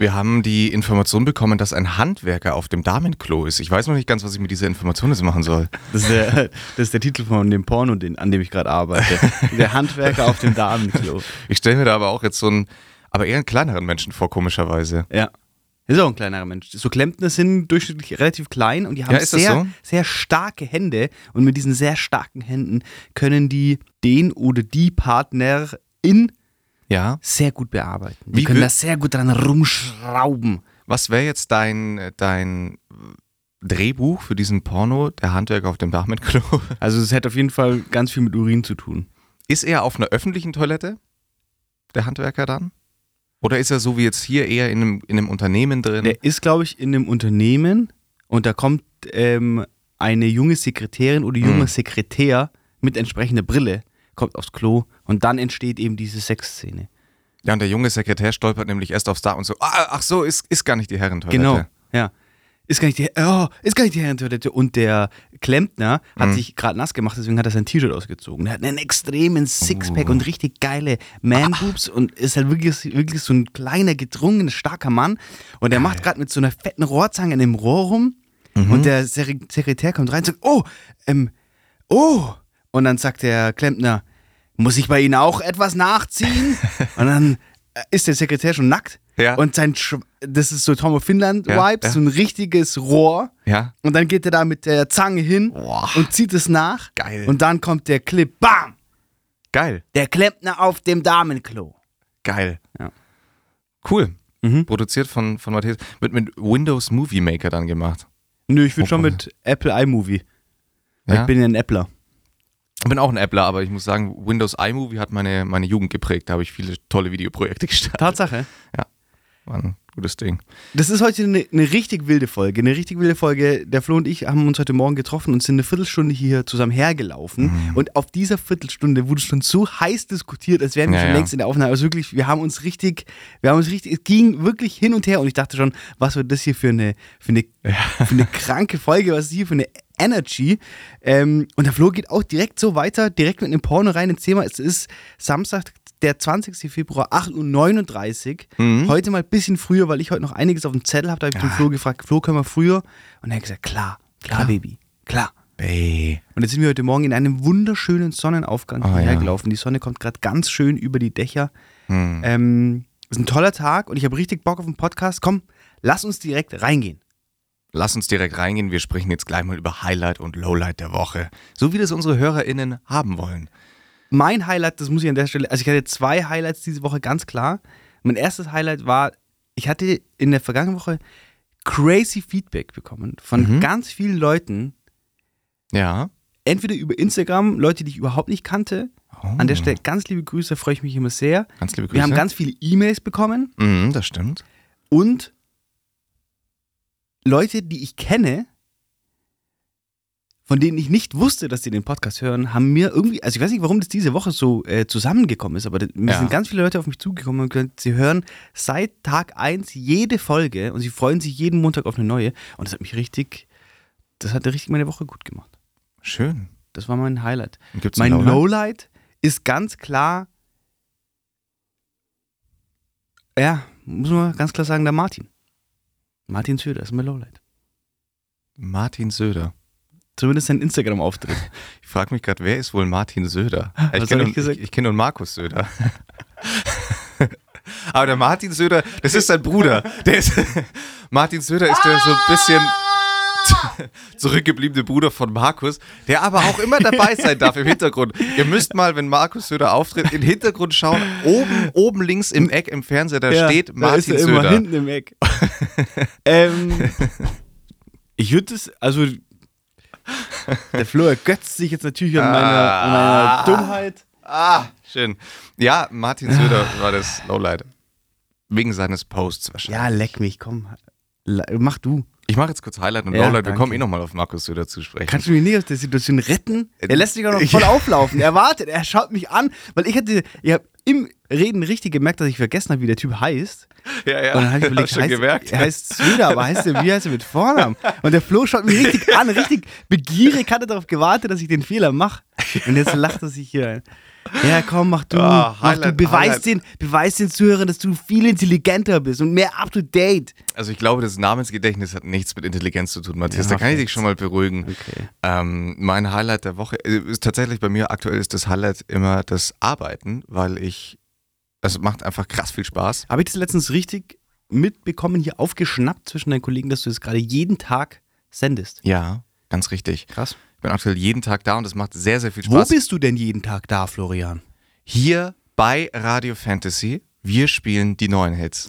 Wir haben die Information bekommen, dass ein Handwerker auf dem Damenklo ist. Ich weiß noch nicht ganz, was ich mit dieser Information jetzt machen soll. Das ist der, das ist der Titel von dem Porno, den, an dem ich gerade arbeite. Der Handwerker auf dem Damenklo. Ich stelle mir da aber auch jetzt so einen, aber eher einen kleineren Menschen vor, komischerweise. Ja. Ist auch ein kleinerer Mensch. So Klempner sind durchschnittlich relativ klein und die haben Ja, sehr, so? sehr starke Hände. Und mit diesen sehr starken Händen können die den oder die Partnerin Ja. sehr gut bearbeiten. Wie können da sehr gut dran rumschrauben. Was wäre jetzt dein, dein Drehbuch für diesen Porno, der Handwerker auf dem Damenklo? Also es hätte auf jeden Fall ganz viel mit Urin zu tun. Ist er auf einer öffentlichen Toilette, der Handwerker dann? Oder ist er so wie jetzt hier eher in einem, in einem Unternehmen drin? Der ist, glaube ich, in einem Unternehmen und da kommt ähm, eine junge Sekretärin oder junger Mhm. Sekretär mit entsprechender Brille, kommt aufs Klo und dann entsteht eben diese Sexszene. ja, und der junge Sekretär stolpert nämlich erst aufs Dach und so, ah, ach so, ist, ist gar nicht die Herrentoilette. Genau, ja. Ist gar nicht die, oh, ist gar nicht die Herrentoilette. Und der Klempner hat Mhm. sich gerade nass gemacht, deswegen hat er sein T-Shirt ausgezogen. Er hat einen extremen Sixpack Oh. und richtig geile Man-Boobs und ist halt wirklich, wirklich so ein kleiner, gedrungener, starker Mann. Und er macht gerade mit so einer fetten Rohrzange in dem Rohr rum. Mhm. Und der Sek- Sekretär kommt rein und sagt, oh, ähm, oh. Und dann sagt der Klempner, muss ich bei Ihnen auch etwas nachziehen? und dann äh, ist der Sekretär schon nackt. Ja. Und sein, Sch das ist so Tom of Finland Ja, Vibes, ja. so ein richtiges Rohr. Ja, Und dann geht er da mit der Zange hin Boah. und zieht es nach. Geil. Und dann kommt der Clip, bam! geil, Der Klempner auf dem Damenklo. geil. Ja. Cool. Mhm. Produziert von, von Matthias. Wird mit Windows Movie Maker dann gemacht. Nö, ich würde schon Oh, mit Apple iMovie. Ja? Ich bin ja ein Appler. Ich bin auch ein Appler, aber ich muss sagen, Windows iMovie hat meine, meine Jugend geprägt. Da habe ich viele tolle Videoprojekte gestartet. Tatsache. War ein gutes Ding. Das ist heute eine, eine richtig wilde Folge. Eine richtig wilde Folge. Der Flo und ich haben uns heute Morgen getroffen und sind eine Viertelstunde hier zusammen hergelaufen. Mhm. Und auf dieser Viertelstunde wurde schon so heiß diskutiert, als wären wir Ja, schon ja. längst in der Aufnahme. Also wirklich, wir haben uns richtig, wir haben uns richtig, es ging wirklich hin und her und ich dachte schon, was wird das hier für eine, für eine, für eine kranke Folge, was ist hier für eine Energy. Ähm, und der Flo geht auch direkt so weiter, direkt mit einem Porno rein ins Thema. Es ist Samstag, der 20. Februar, 8.39 Uhr. Mhm. Heute mal ein bisschen früher, weil ich heute noch einiges auf dem Zettel habe. Da habe ich den Ja. Flo gefragt, Flo, können wir früher? Und er hat gesagt, klar, klar, Klar. Baby, klar. Ey. Und jetzt sind wir heute Morgen in einem wunderschönen Sonnenaufgang Ah, hierher ja. Die Sonne kommt gerade ganz schön über die Dächer. Hm. Ähm, ist ein toller Tag und ich habe richtig Bock auf den Podcast. Komm, lass uns direkt reingehen. Lass uns direkt reingehen. Wir sprechen jetzt gleich mal über Highlight und Lowlight der Woche. So wie das unsere HörerInnen haben wollen. Mein Highlight, das muss ich an der Stelle, also ich hatte zwei Highlights diese Woche, ganz klar. Mein erstes Highlight war, ich hatte in der vergangenen Woche crazy Feedback bekommen von Mhm. ganz vielen Leuten, Ja. entweder über Instagram, Leute, die ich überhaupt nicht kannte. An der Oh. Stelle ganz liebe Grüße, freue ich mich immer sehr. Ganz liebe Grüße. Wir haben ganz viele E-Mails bekommen Mhm, das stimmt. und Leute, die ich kenne, von denen ich nicht wusste, dass sie den Podcast hören, haben mir irgendwie, also ich weiß nicht, warum das diese Woche so äh, zusammengekommen ist, aber das- mir Ja. sind ganz viele Leute auf mich zugekommen und gesagt, sie hören seit Tag 1 jede Folge und sie freuen sich jeden Montag auf eine neue und das hat mich richtig, das hat richtig meine Woche gut gemacht. Schön. Das war mein Highlight. Gibt's Mein ein Lowlight? Lowlight ist ganz klar, ja, muss man ganz klar sagen, der Martin. Martin Söder ist mein Lowlight. Martin Söder. Zumindest sein Instagram-Auftritt. Ich frage mich gerade, wer ist wohl Martin Söder? Was ich kenne nur, ich ich, kenn nur Markus Söder. Aber der Martin Söder, das ist sein Bruder. Der ist, Martin Söder ist der so ein bisschen zurückgebliebene Bruder von Markus, der aber auch immer dabei sein darf im Hintergrund. Ihr müsst mal, wenn Markus Söder auftritt, im Hintergrund schauen. Oben, oben links im Eck im Fernseher, da steht da Martin ist er immer Söder. hinten im Eck. ähm, ich würde es, also der Flo ergötzt sich jetzt natürlich an meiner, an meiner Dummheit. Ah, schön. Ja, Martin Söder war das Lowlight. Wegen seines Posts wahrscheinlich. Ja, leck mich, komm. Mach du. Ich mache jetzt kurz Highlight und Ja, Lowlight. Wir kommen eh nochmal auf Markus Söder zu sprechen. Kannst du mich nicht aus der Situation retten? Äh, Er lässt sich auch noch voll auflaufen. Er wartet, er schaut mich an, weil ich hatte, ich habe im Reden richtig gemerkt, dass ich vergessen habe, wie der Typ heißt. ja, ja, Und dann habe ich überlegt, schon heißt, gemerkt. er heißt Söder, aber heißt er, wie heißt er mit Vornamen? Und der Flo schaut mich richtig an, richtig begierig, hat er darauf gewartet, dass ich den Fehler mache. Und jetzt lacht er sich hier ein. Ja, komm, mach du. Ah, mach Highlight, du. Beweis, Highlight. den, beweis den Zuhörern, dass du viel intelligenter bist und mehr up to date. Also ich glaube, das Namensgedächtnis hat nichts mit Intelligenz zu tun, Matthias. Ja, da kann ich dich schon mal beruhigen. Okay. Ähm, mein Highlight der Woche äh, ist tatsächlich bei mir aktuell ist das Highlight immer das Arbeiten, weil ich es macht einfach krass viel Spaß. Habe ich das letztens richtig mitbekommen, hier aufgeschnappt zwischen deinen Kollegen, dass du das gerade jeden Tag sendest? Ja, ganz richtig. Krass. Ich bin aktuell jeden Tag da und es macht sehr, sehr viel Wo Spaß. bist du denn jeden Tag da, Florian? Hier bei Radio Fantasy. Wir spielen die neuen Hits.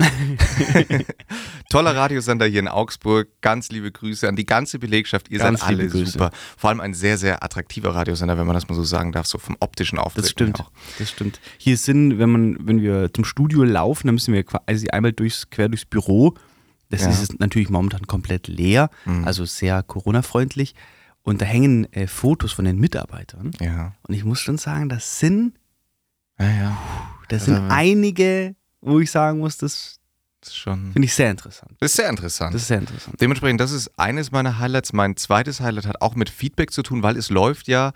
Toller Radiosender hier in Augsburg. Ganz liebe Grüße an die ganze Belegschaft. Ihr Ganz seid alle Grüße. super. Vor allem ein sehr, sehr attraktiver Radiosender, wenn man das mal so sagen darf, so vom optischen Auftreten. Das stimmt. Auch. Das stimmt. Hier sind, wenn man, wenn wir zum Studio laufen, dann müssen wir quasi einmal durchs, quer durchs Büro. Das Ja. ist natürlich momentan komplett leer, Mhm. also sehr Corona-freundlich. Und da hängen äh, Fotos von den Mitarbeitern. Ja. Und ich muss schon sagen, das sind, Ja, ja. das Das sind einige, wo ich sagen muss, das Das ist schon. finde ich sehr interessant. Das ist sehr interessant. Das ist sehr interessant. Dementsprechend, das ist eines meiner Highlights. Mein zweites Highlight hat auch mit Feedback zu tun, weil es läuft ja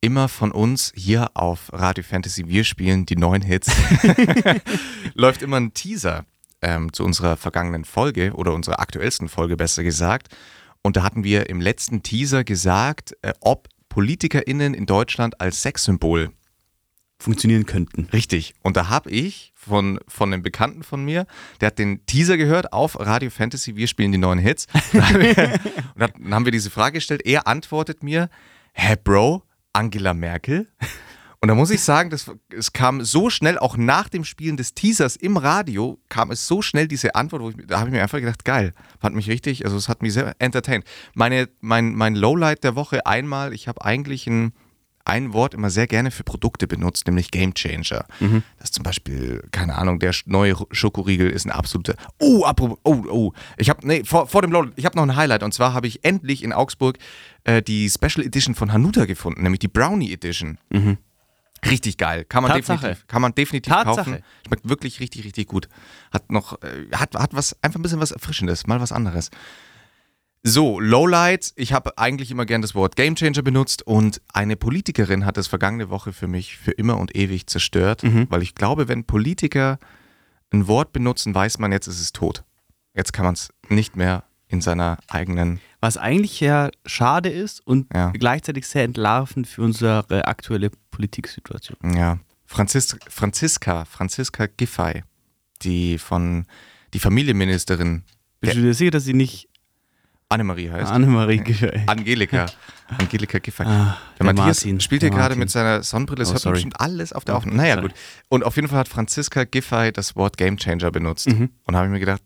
immer von uns hier auf Radio Fantasy. Wir spielen die neuen Hits. läuft immer ein Teaser ähm, zu unserer vergangenen Folge oder unserer aktuellsten Folge, besser gesagt. Und da hatten wir im letzten Teaser gesagt, äh, ob PolitikerInnen in Deutschland als Sexsymbol Funktionieren könnten. Richtig. Und da habe ich von, von einem Bekannten von mir, der hat den Teaser gehört auf Radio Fantasy, wir spielen die neuen Hits. und dann haben wir diese Frage gestellt. Er antwortet mir, hä, Bro, Angela Merkel? Und da muss ich sagen, das, es kam so schnell, auch nach dem Spielen des Teasers im Radio, kam es so schnell diese Antwort, wo ich, da habe ich mir einfach gedacht, geil, fand mich richtig, also es hat mich sehr entertained. Meine, mein, mein Lowlight der Woche einmal, ich habe eigentlich ein, ein Wort immer sehr gerne für Produkte benutzt, nämlich Game Changer. Das ist zum Beispiel, keine Ahnung, der neue Schokoriegel ist ein absoluter. Oh, apropos, oh, oh. Ich habe, nee, vor, vor dem Lowlight, ich habe noch ein Highlight und zwar habe ich endlich in Augsburg äh, die Special Edition von Hanuta gefunden, nämlich die Brownie Edition. Richtig geil. Kann man Tatsache. definitiv, kann man definitiv Tatsache. kaufen. Schmeckt wirklich richtig, richtig gut. Hat noch, äh, hat, hat was, einfach ein bisschen was Erfrischendes, mal was anderes. So, Lowlight. Ich habe eigentlich immer gern das Wort Gamechanger benutzt und eine Politikerin hat das vergangene Woche für mich für immer und ewig zerstört, weil ich glaube, wenn Politiker ein Wort benutzen, weiß man, jetzt ist es tot. Jetzt kann man es nicht mehr in seiner eigenen. Was eigentlich ja schade ist und Ja. gleichzeitig sehr entlarvend für unsere aktuelle Politiksituation. Ja. Franzis Franziska, Franziska Giffey, die von die Familienministerin Bist du dir sicher, dass sie nicht Annemarie heißt. Annemarie Giffey Angelika. Angelika Giffey. Ah, der der Matthias Martin, spielt hier gerade mit seiner Sonnenbrille. Das Oh, hört sorry. bestimmt alles auf der Oh, Aufnahme. Naja, sorry. gut. Und auf jeden Fall hat Franziska Giffey das Wort Gamechanger benutzt. Mhm. Und da habe ich mir gedacht,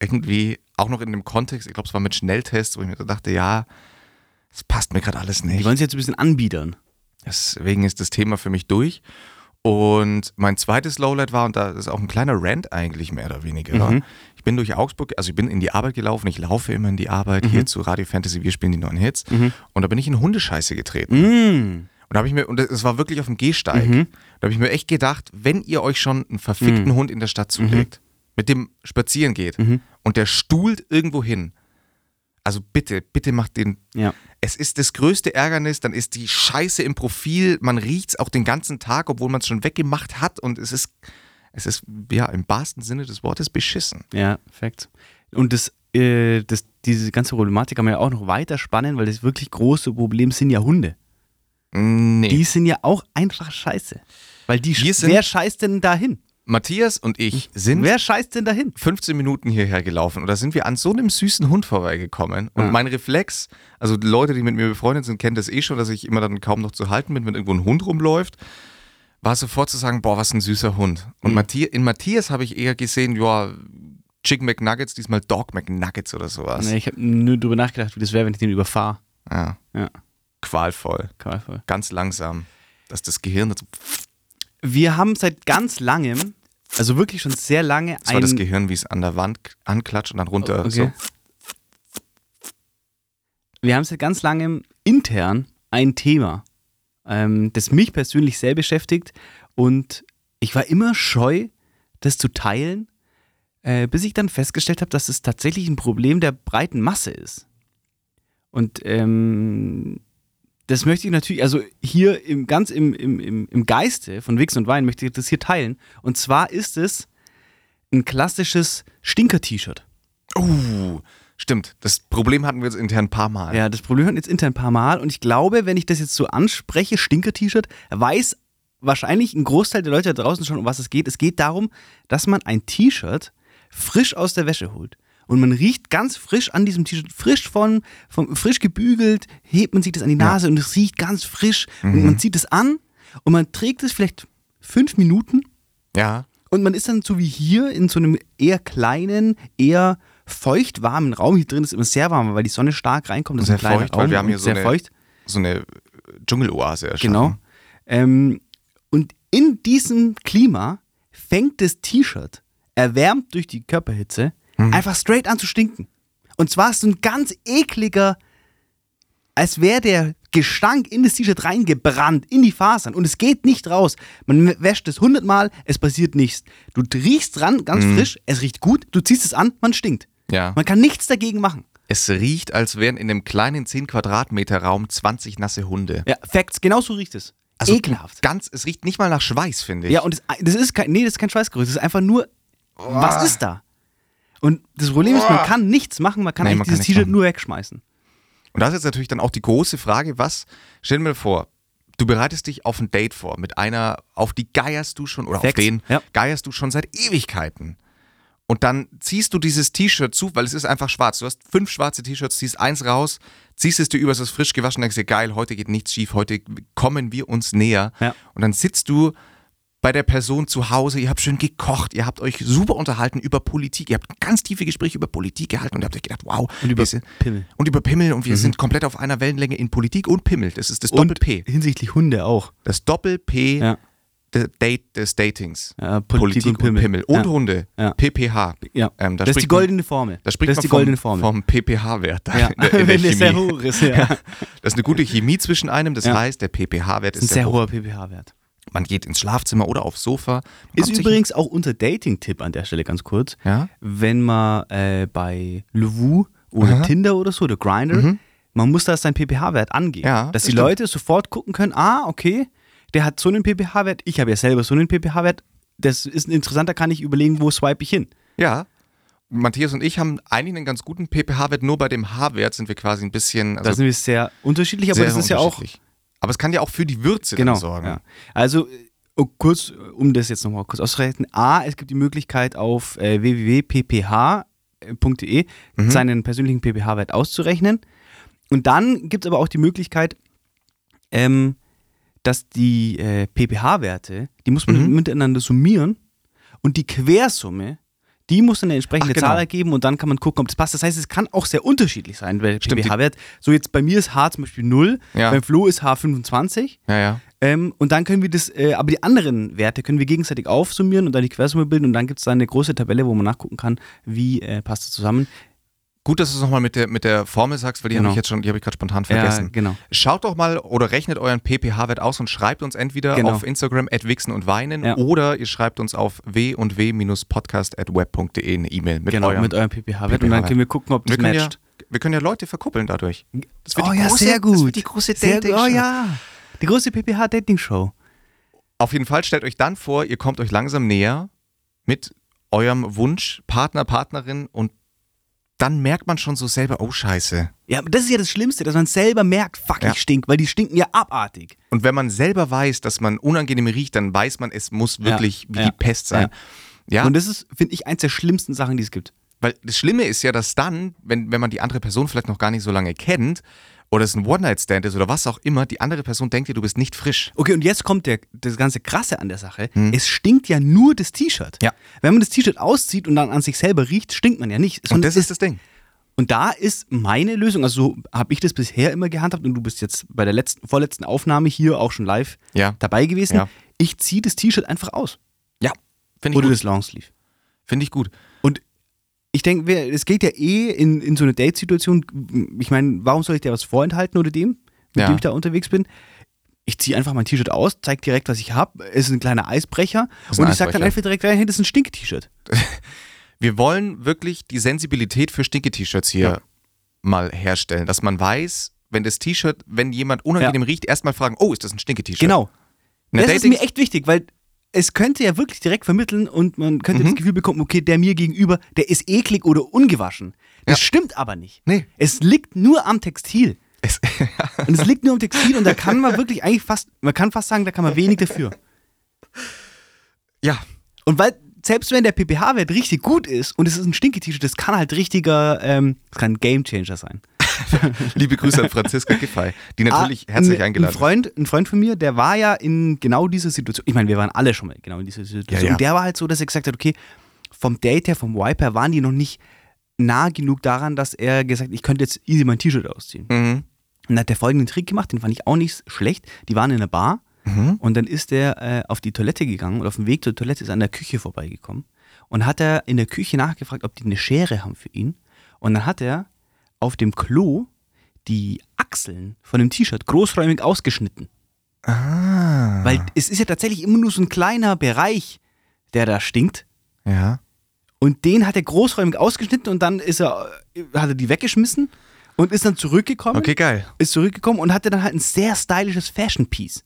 irgendwie, auch noch in dem Kontext, ich glaube, es war mit Schnelltests, wo ich mir dachte, ja, das passt mir gerade alles Die nicht. wollen es jetzt ein bisschen anbiedern. Deswegen ist das Thema für mich durch. Und mein zweites Lowlight war, und da ist auch ein kleiner Rant eigentlich mehr oder weniger. Mhm. Ich bin durch Augsburg, also ich bin in die Arbeit gelaufen, ich laufe immer in die Arbeit, Mhm. hier zu Radio Fantasy, wir spielen die neuen Hits. Und da bin ich in Hundescheiße getreten. Mm. Und da habe ich mir, und es war wirklich auf dem Gehsteig, Mhm. da habe ich mir echt gedacht, wenn ihr euch schon einen verfickten Hund in der Stadt zulegt, mit dem spazieren geht Mhm. und der stuhlt irgendwo hin, also bitte, bitte macht den Ja. es ist das größte Ärgernis, dann ist die Scheiße im Profil, man riecht es auch den ganzen Tag, obwohl man es schon weggemacht hat und es ist, es ist, ja, im wahrsten Sinne des Wortes beschissen. Ja, perfekt. Und das, äh, das, diese ganze Problematik kann man ja auch noch weiter spannen, weil das wirklich große Problem sind ja Hunde. Nee. Die sind ja auch einfach scheiße. Weil die, wer scheißt denn dahin? Matthias und ich sind Wer scheißt denn dahin? 15 Minuten hierher gelaufen und da sind wir an so einem süßen Hund vorbeigekommen. Und Ah. mein Reflex, also die Leute, die mit mir befreundet sind, kennen das eh schon, dass ich immer dann kaum noch zu halten bin, wenn irgendwo ein Hund rumläuft, war sofort zu sagen, boah, was ein süßer Hund. Und Mhm. Matthias, in Matthias habe ich eher gesehen, ja, Chicken McNuggets, diesmal Dog McNuggets oder sowas. Nee, ich habe nur drüber nachgedacht, wie das wäre, wenn ich den überfahre. Ja. Ja, Qualvoll. qualvoll. Ganz langsam. Dass das Gehirn, das Wir haben seit ganz langem, also wirklich schon sehr lange, war das Gehirn, wie es an der Wand anklatscht und dann runter. Okay. So. wir haben seit ganz langem intern ein Thema, ähm, das mich persönlich sehr beschäftigt und ich war immer scheu, das zu teilen, äh, bis ich dann festgestellt habe, dass es tatsächlich ein Problem der breiten Masse ist. Und ähm, das möchte ich natürlich, also hier im, ganz im, im, im, Geiste von Wix und Wein möchte ich das hier teilen. Und zwar ist es ein klassisches Stinker-T-Shirt. Uh, stimmt. Das Problem hatten wir jetzt intern ein paar Mal. Ja, das Problem hatten jetzt intern ein paar Mal. Und ich glaube, wenn ich das jetzt so anspreche, Stinker-T-Shirt, weiß wahrscheinlich ein Großteil der Leute da draußen schon, um was es geht. Es geht darum, dass man ein T-Shirt frisch aus der Wäsche holt. Und man riecht ganz frisch an diesem T-Shirt, frisch von, von, frisch gebügelt, hebt man sich das an die Nase und es riecht ganz frisch. Und man zieht es an und man trägt es vielleicht fünf Minuten Ja. und man ist dann so wie hier in so einem eher kleinen, eher feucht warmen Raum. Hier drin ist immer sehr warm, weil die Sonne stark reinkommt. Das ist Sehr ein kleiner feucht, weil Raum wir haben hier so eine- feucht. So eine Dschungeloase erschaffen. Genau. Ähm, und in diesem Klima fängt das T-Shirt, erwärmt durch die Körperhitze, Mhm. einfach straight an zu stinken. Und zwar ist so ein ganz ekliger, als wäre der Gestank in das T-Shirt reingebrannt, in die Fasern. Und es geht nicht raus. Man wäscht es hundertmal, es passiert nichts. Du riechst dran, ganz Mhm. frisch, es riecht gut, du ziehst es an, man stinkt. Ja. Man kann nichts dagegen machen. Es riecht, als wären in einem kleinen 10 Quadratmeter Raum 20 nasse Hunde. Ja, Facts, genau so riecht es. Also Ekelhaft. Ganz, es riecht nicht mal nach Schweiß, finde ich. Ja, und das, das ist kein, nee, das ist kein Schweißgeruch, das ist einfach nur, was ist da? Und das Problem ist, man kann nichts machen, man kann eigentlich man kann dieses nichts T-Shirt machen. nur wegschmeißen. Und das ist jetzt natürlich dann auch die große Frage, was, stell dir mal vor, du bereitest dich auf ein Date vor mit einer, auf die geierst du schon, oder Facts, auf den ja. geierst du schon seit Ewigkeiten. Und dann ziehst du dieses T-Shirt zu, weil es ist einfach schwarz. Du hast fünf schwarze T-Shirts, ziehst eins raus, ziehst es dir über, es ist frisch gewaschen, denkst dir, geil, heute geht nichts schief, heute kommen wir uns näher. Ja. Und dann sitzt du bei der Person zu Hause, ihr habt schön gekocht, ihr habt euch super unterhalten über Politik, ihr habt ganz tiefe Gespräche über Politik gehalten und ihr habt euch gedacht, wow, Und über sind, Pimmel. und über Pimmel und wir sind komplett auf einer Wellenlänge in Politik und Pimmel. Das ist das Doppel-P. hinsichtlich Hunde auch. Das Doppel-P Ja. Date des Datings. Ja, Politik und Pimmel. Und Ja. Hunde. Ja. PPH. Ja. Ähm, da das ist die goldene Formel. Da spricht das ist die vom, goldene Formel. vom PPH-Wert. ja. in der, in der Wenn der sehr hoch ist, ja. Das ist eine gute Chemie zwischen einem. Das heißt, der PPH-Wert ist ist ein sehr sehr hoher PPH-Wert. Man geht ins Schlafzimmer oder aufs Sofa. Ist übrigens auch unser Dating-Tipp an der Stelle ganz kurz. Ja? Wenn man äh, bei Levu oder Aha. Tinder oder so, oder Grindr, Mhm. man muss da seinen PPH-Wert angeben. Ja, dass das die stimmt. Leute sofort gucken können, ah, okay, der hat so einen PPH-Wert, ich habe ja selber so einen PPH-Wert, das ist interessant, da kann ich überlegen, wo swipe ich hin. Ja. Matthias und ich haben eigentlich einen ganz guten PPH-Wert. Nur bei dem H-Wert sind wir quasi ein bisschen. Da Also sind wir sehr unterschiedlich, aber sehr das ist ja auch. Aber es kann ja auch für die Würze Genau. sorgen. Ja. Also äh, oh, kurz, um das jetzt nochmal kurz auszurechnen. A, es gibt die Möglichkeit auf äh, www.pph.de Mhm. seinen persönlichen PPH-Wert auszurechnen. Und dann gibt es aber auch die Möglichkeit, ähm, dass die äh, PPH-Werte, die muss man Mhm. miteinander summieren und die Quersumme, die muss dann eine entsprechende Ach, genau. Zahl ergeben und dann kann man gucken, ob das passt. Das heißt, es kann auch sehr unterschiedlich sein, weil Stimmt, die- PPH-Wert, so jetzt bei mir ist H zum Beispiel 0, Ja. beim Flo ist H 25 Ja, ja. ähm, und dann können wir das, äh, aber die anderen Werte können wir gegenseitig aufsummieren und dann die Quersumme bilden und dann gibt es da eine große Tabelle, wo man nachgucken kann, wie äh, passt es zusammen. Gut, dass du es nochmal mit der, mit der Formel sagst, weil die Genau. habe ich jetzt schon, die habe ich gerade spontan vergessen. Ja, genau. Schaut doch mal oder rechnet euren PPH-Wert aus und schreibt uns entweder Genau. auf Instagram at wichsen und weinen Ja. oder ihr schreibt uns auf w und w-podcast at web.de eine E-Mail mit genau, eurem. mit eurem PPH-Wert und dann können wir gucken, ob wir, das können ja, matcht. wir können ja Leute verkuppeln dadurch. Das wird oh die ja, große, sehr gut. Das wird die große sehr, dating Oh ja, die große PPH-Dating-Show. Auf jeden Fall stellt euch dann vor, ihr kommt euch langsam näher mit eurem Wunsch, Partner, Partnerin und dann merkt man schon so selber, oh Scheiße. Ja, das ist ja das Schlimmste, dass man selber merkt, fuck, Ja. ich stink, weil die stinken ja abartig. Und wenn man selber weiß, dass man unangenehm riecht, dann weiß man, es muss wirklich wie ja, die Pest sein. Ja, Und das ist, finde ich, eins der schlimmsten Sachen, die es gibt. weil das Schlimme ist ja, dass dann, wenn, wenn man die andere Person vielleicht noch gar nicht so lange kennt oder es ein One-Night-Stand ist oder was auch immer, die andere Person denkt dir, du bist nicht frisch. Okay, und jetzt kommt der, das ganze Krasse an der Sache. Hm. Es stinkt ja nur das T-Shirt. Ja. Wenn man das T-Shirt auszieht und dann an sich selber riecht, stinkt man ja nicht. Und das ist das Ding. Und da ist meine Lösung, also so habe ich das bisher immer gehandhabt und du bist jetzt bei der letzten, vorletzten Aufnahme hier auch schon live Ja. dabei gewesen. Ja. Ich ziehe das T-Shirt einfach aus. Ja, finde ich, Oder gut. das Longsleeve. Finde ich gut. Ich denke, es geht ja eh in, in so eine Date-Situation. Ich meine, warum soll ich dir was vorenthalten oder dem, mit Ja. dem ich da unterwegs bin? Ich ziehe einfach mein T-Shirt aus, zeige direkt, was ich habe. Es ist ein kleiner Eisbrecher. ist ein und ich sage dann einfach direkt, hey, das ist ein Stink-T-Shirt. Wir wollen wirklich die Sensibilität für Stinke-T-Shirts hier Ja. mal herstellen, dass man weiß, wenn das T-Shirt, wenn jemand unangenehm riecht, erstmal fragen, oh, ist das ein Stinke-T-Shirt? Genau. Der Das ist Dating- mir echt wichtig, weil es könnte ja wirklich direkt vermitteln und man könnte Mhm. das Gefühl bekommen, okay, der mir gegenüber, der ist eklig oder ungewaschen. Das Ja. stimmt aber nicht. Nee. Es liegt nur am Textil. Es, Und es liegt nur am Textil und da kann man wirklich eigentlich fast, man kann fast sagen, da kann man wenig dafür. ja, Und weil, selbst wenn der PPH-Wert richtig gut ist und es ist ein Stinke-T-Shirt, das kann halt richtiger, ähm, das kann ein Gamechanger sein. liebe Grüße an Franziska Giffey, die natürlich Ah, herzlich ein, eingeladen ein Freund, ein Freund von mir, der war ja in genau dieser Situation. Ich meine, wir waren alle schon mal genau in dieser Situation. Ja, ja. Und der war halt so, dass er gesagt hat, okay, vom Date her, vom Wipe her, waren die noch nicht nah genug daran, dass er gesagt hat, ich könnte jetzt easy mein T-Shirt ausziehen. Mhm. Und dann hat der folgenden Trick gemacht, den fand ich auch nicht schlecht. Die waren in einer Bar Mhm. und dann ist er äh, auf die Toilette gegangen und auf dem Weg zur Toilette ist er an der Küche vorbeigekommen und hat er in der Küche nachgefragt, ob die eine Schere haben für ihn. Und dann hat er auf dem Klo die Achseln von dem T-Shirt großräumig ausgeschnitten. Ah. Weil es ist ja tatsächlich immer nur so ein kleiner Bereich, der da stinkt. ja. Und den hat er großräumig ausgeschnitten und dann ist er, äh, hat er die weggeschmissen und ist dann zurückgekommen. Okay, geil. Ist zurückgekommen und hatte dann halt ein sehr stylisches Fashion-Piece.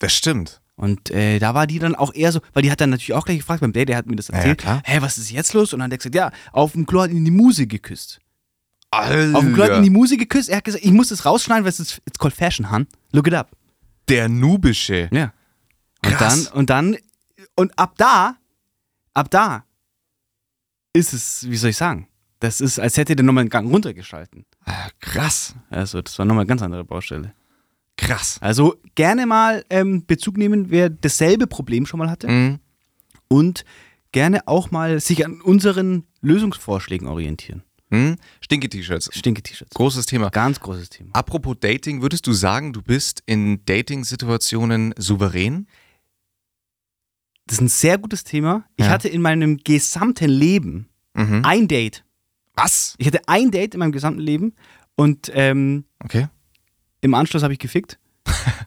Das stimmt. Und äh, da war die dann auch eher so, weil die hat dann natürlich auch gleich gefragt beim Date, der hat mir das Ja, ja, erzählt. klar. Hä, was ist jetzt los? Und dann hat er gesagt, ja, auf dem Klo hat ihn die Muse geküsst. Alter. Auf dem hat ihn die Muse geküsst. Er hat gesagt, ich muss das rausschneiden, weil es ist it's called Fashion, hun. Look it up. Der Nubische. Ja. Und Krass. dann, und dann, und ab da, ab da ist es, wie soll ich sagen, das ist, als hätte der nochmal einen Gang runtergeschalten. Ah, krass. Also, das war nochmal eine ganz andere Baustelle. Krass. Also, gerne mal ähm, Bezug nehmen, wer dasselbe Problem schon mal hatte. Mhm. und gerne auch mal sich an unseren Lösungsvorschlägen orientieren. Mhm. Stinke-T-Shirts. Stinke-T-Shirts. Großes Thema. Ganz großes Thema. Apropos Dating, würdest du sagen, du bist in Dating-Situationen souverän? Das ist ein sehr gutes Thema. Ich Ja. hatte in meinem gesamten Leben Mhm. ein Date. Was? Ich hatte ein Date in meinem gesamten Leben und ähm, Okay. im Anschluss habe ich gefickt.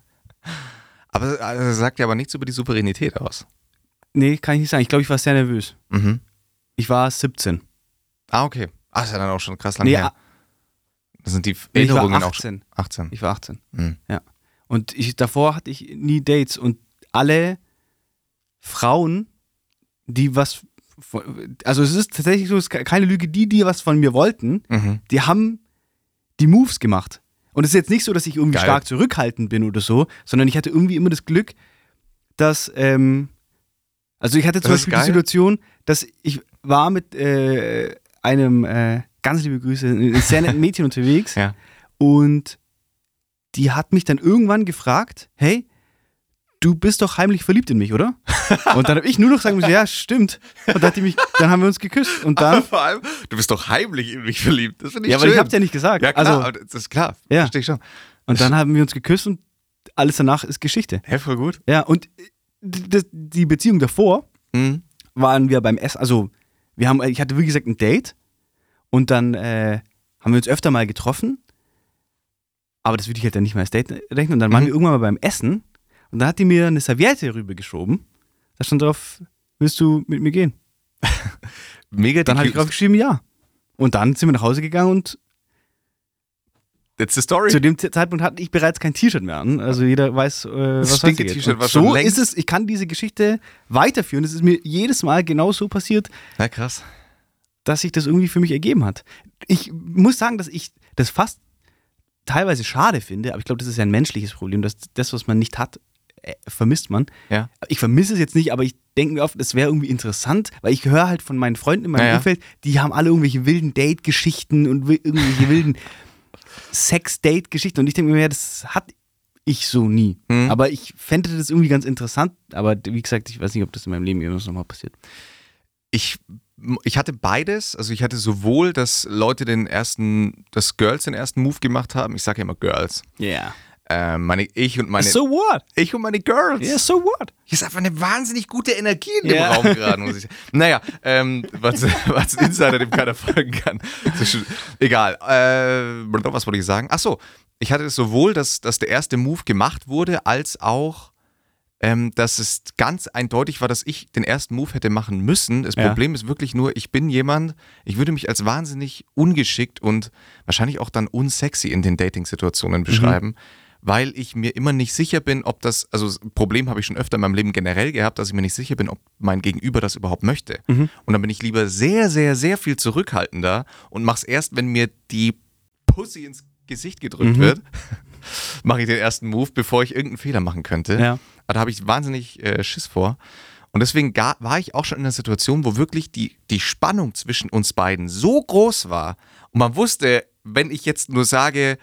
Aber äh, sagt ja aber nichts über die Souveränität aus. Nee, kann ich nicht sagen. Ich glaube, ich war sehr nervös. Mhm. Ich war 17. Ah, okay. Ah, ist ja dann auch schon krass lang Nee, her. Das sind die nee, Erinnerungen auch schon. 18. 18. Ich war 18. Mhm. Und ich, davor hatte ich nie Dates und alle Frauen, die was. von- Also, es ist tatsächlich so, es ist keine Lüge, die, die was von mir wollten, Mhm. die haben die Moves gemacht. Und es ist jetzt nicht so, dass ich irgendwie Geil. stark zurückhaltend bin oder so, sondern ich hatte irgendwie immer das Glück, dass, ähm, also ich hatte zum Das Beispiel die. Situation, dass ich war mit äh, einem, äh, ganz liebe Grüße, einem sehr netten Mädchen unterwegs Ja. und die hat mich dann irgendwann gefragt, hey, du bist doch heimlich verliebt in mich, oder? Und dann habe ich nur noch sagen müssen, ja, stimmt. Und dann, mich, dann haben wir uns geküsst und dann, Vor allem, du bist doch heimlich in mich verliebt. Das finde ich ja, aber schön. ich hab's ja nicht gesagt. Ja, klar, also, aber das ist klar. Ja. Verstehe ich schon. Und dann haben wir uns geküsst und alles danach ist Geschichte. Hä, voll gut. Ja, und äh, die Beziehung davor Mhm. waren wir beim Essen, also wir haben, ich hatte wie gesagt ein Date und dann äh, haben wir uns öfter mal getroffen, aber das würde ich halt dann nicht mehr als Date rechnen. Und dann waren Mhm. wir irgendwann mal beim Essen und dann hat die mir eine Serviette rübergeschoben. Da stand drauf, willst du mit mir gehen? Mega Dann habe ich drauf geschrieben, ja. Und dann sind wir nach Hause gegangen und That's the story. zu dem Zeitpunkt hatte ich bereits kein T-Shirt mehr an. Also jeder weiß, äh, was heute geht. Stinke-T-Shirt Und war so schon längst- ist es, ich kann diese Geschichte weiterführen. Es ist mir jedes Mal genau so passiert, Na krass. dass sich das irgendwie für mich ergeben hat. Ich muss sagen, dass ich das fast teilweise schade finde, aber ich glaube, das ist ja ein menschliches Problem, dass das, was man nicht hat, äh, vermisst man. Ja. Ich vermisse es jetzt nicht, aber ich denke mir oft, es wäre irgendwie interessant, weil ich höre halt von meinen Freunden in meinem Ja, ja. Umfeld, die haben alle irgendwelche wilden Date-Geschichten und irgendwelche wilden Sex-Date-Geschichten und ich denke mir, ja, das hat ich so nie. Mhm. Aber ich fände das irgendwie ganz interessant, aber wie gesagt, ich weiß nicht, ob das in meinem Leben irgendwas nochmal passiert. Ich, ich hatte beides. Also ich hatte sowohl, dass Leute den ersten, dass Girls den ersten Move gemacht haben. Ich sage ja immer Girls. Ja. Yeah. Äh, meine, ich und meine, So what? ich und meine Girls. Ja, so what? Hier ist einfach eine wahnsinnig gute Energie in dem Ja. Raum gerade, muss ich sagen. Naja, ähm, was, was ein Insider, dem keiner folgen kann. Schon- Egal. Äh, was wollte ich sagen? Ach so, ich hatte es sowohl, dass, dass der erste Move gemacht wurde, als auch ähm, dass es ganz eindeutig war, dass ich den ersten Move hätte machen müssen. Das Ja. Problem ist wirklich nur, ich bin jemand, ich würde mich als wahnsinnig ungeschickt und wahrscheinlich auch dann unsexy in den Dating-Situationen beschreiben. Weil ich mir immer nicht sicher bin, ob das, also das Problem habe ich schon öfter in meinem Leben generell gehabt, dass ich mir nicht sicher bin, ob mein Gegenüber das überhaupt möchte. Und dann bin ich lieber sehr, sehr, sehr viel zurückhaltender und mach's erst, wenn mir die Pussy ins Gesicht gedrückt wird, mache ich den ersten Move, bevor ich irgendeinen Fehler machen könnte. Ja. Aber da habe ich wahnsinnig äh, Schiss vor. Und deswegen ga, war ich auch schon in einer Situation, wo wirklich die, die Spannung zwischen uns beiden so groß war. Und man wusste, wenn ich jetzt nur sage,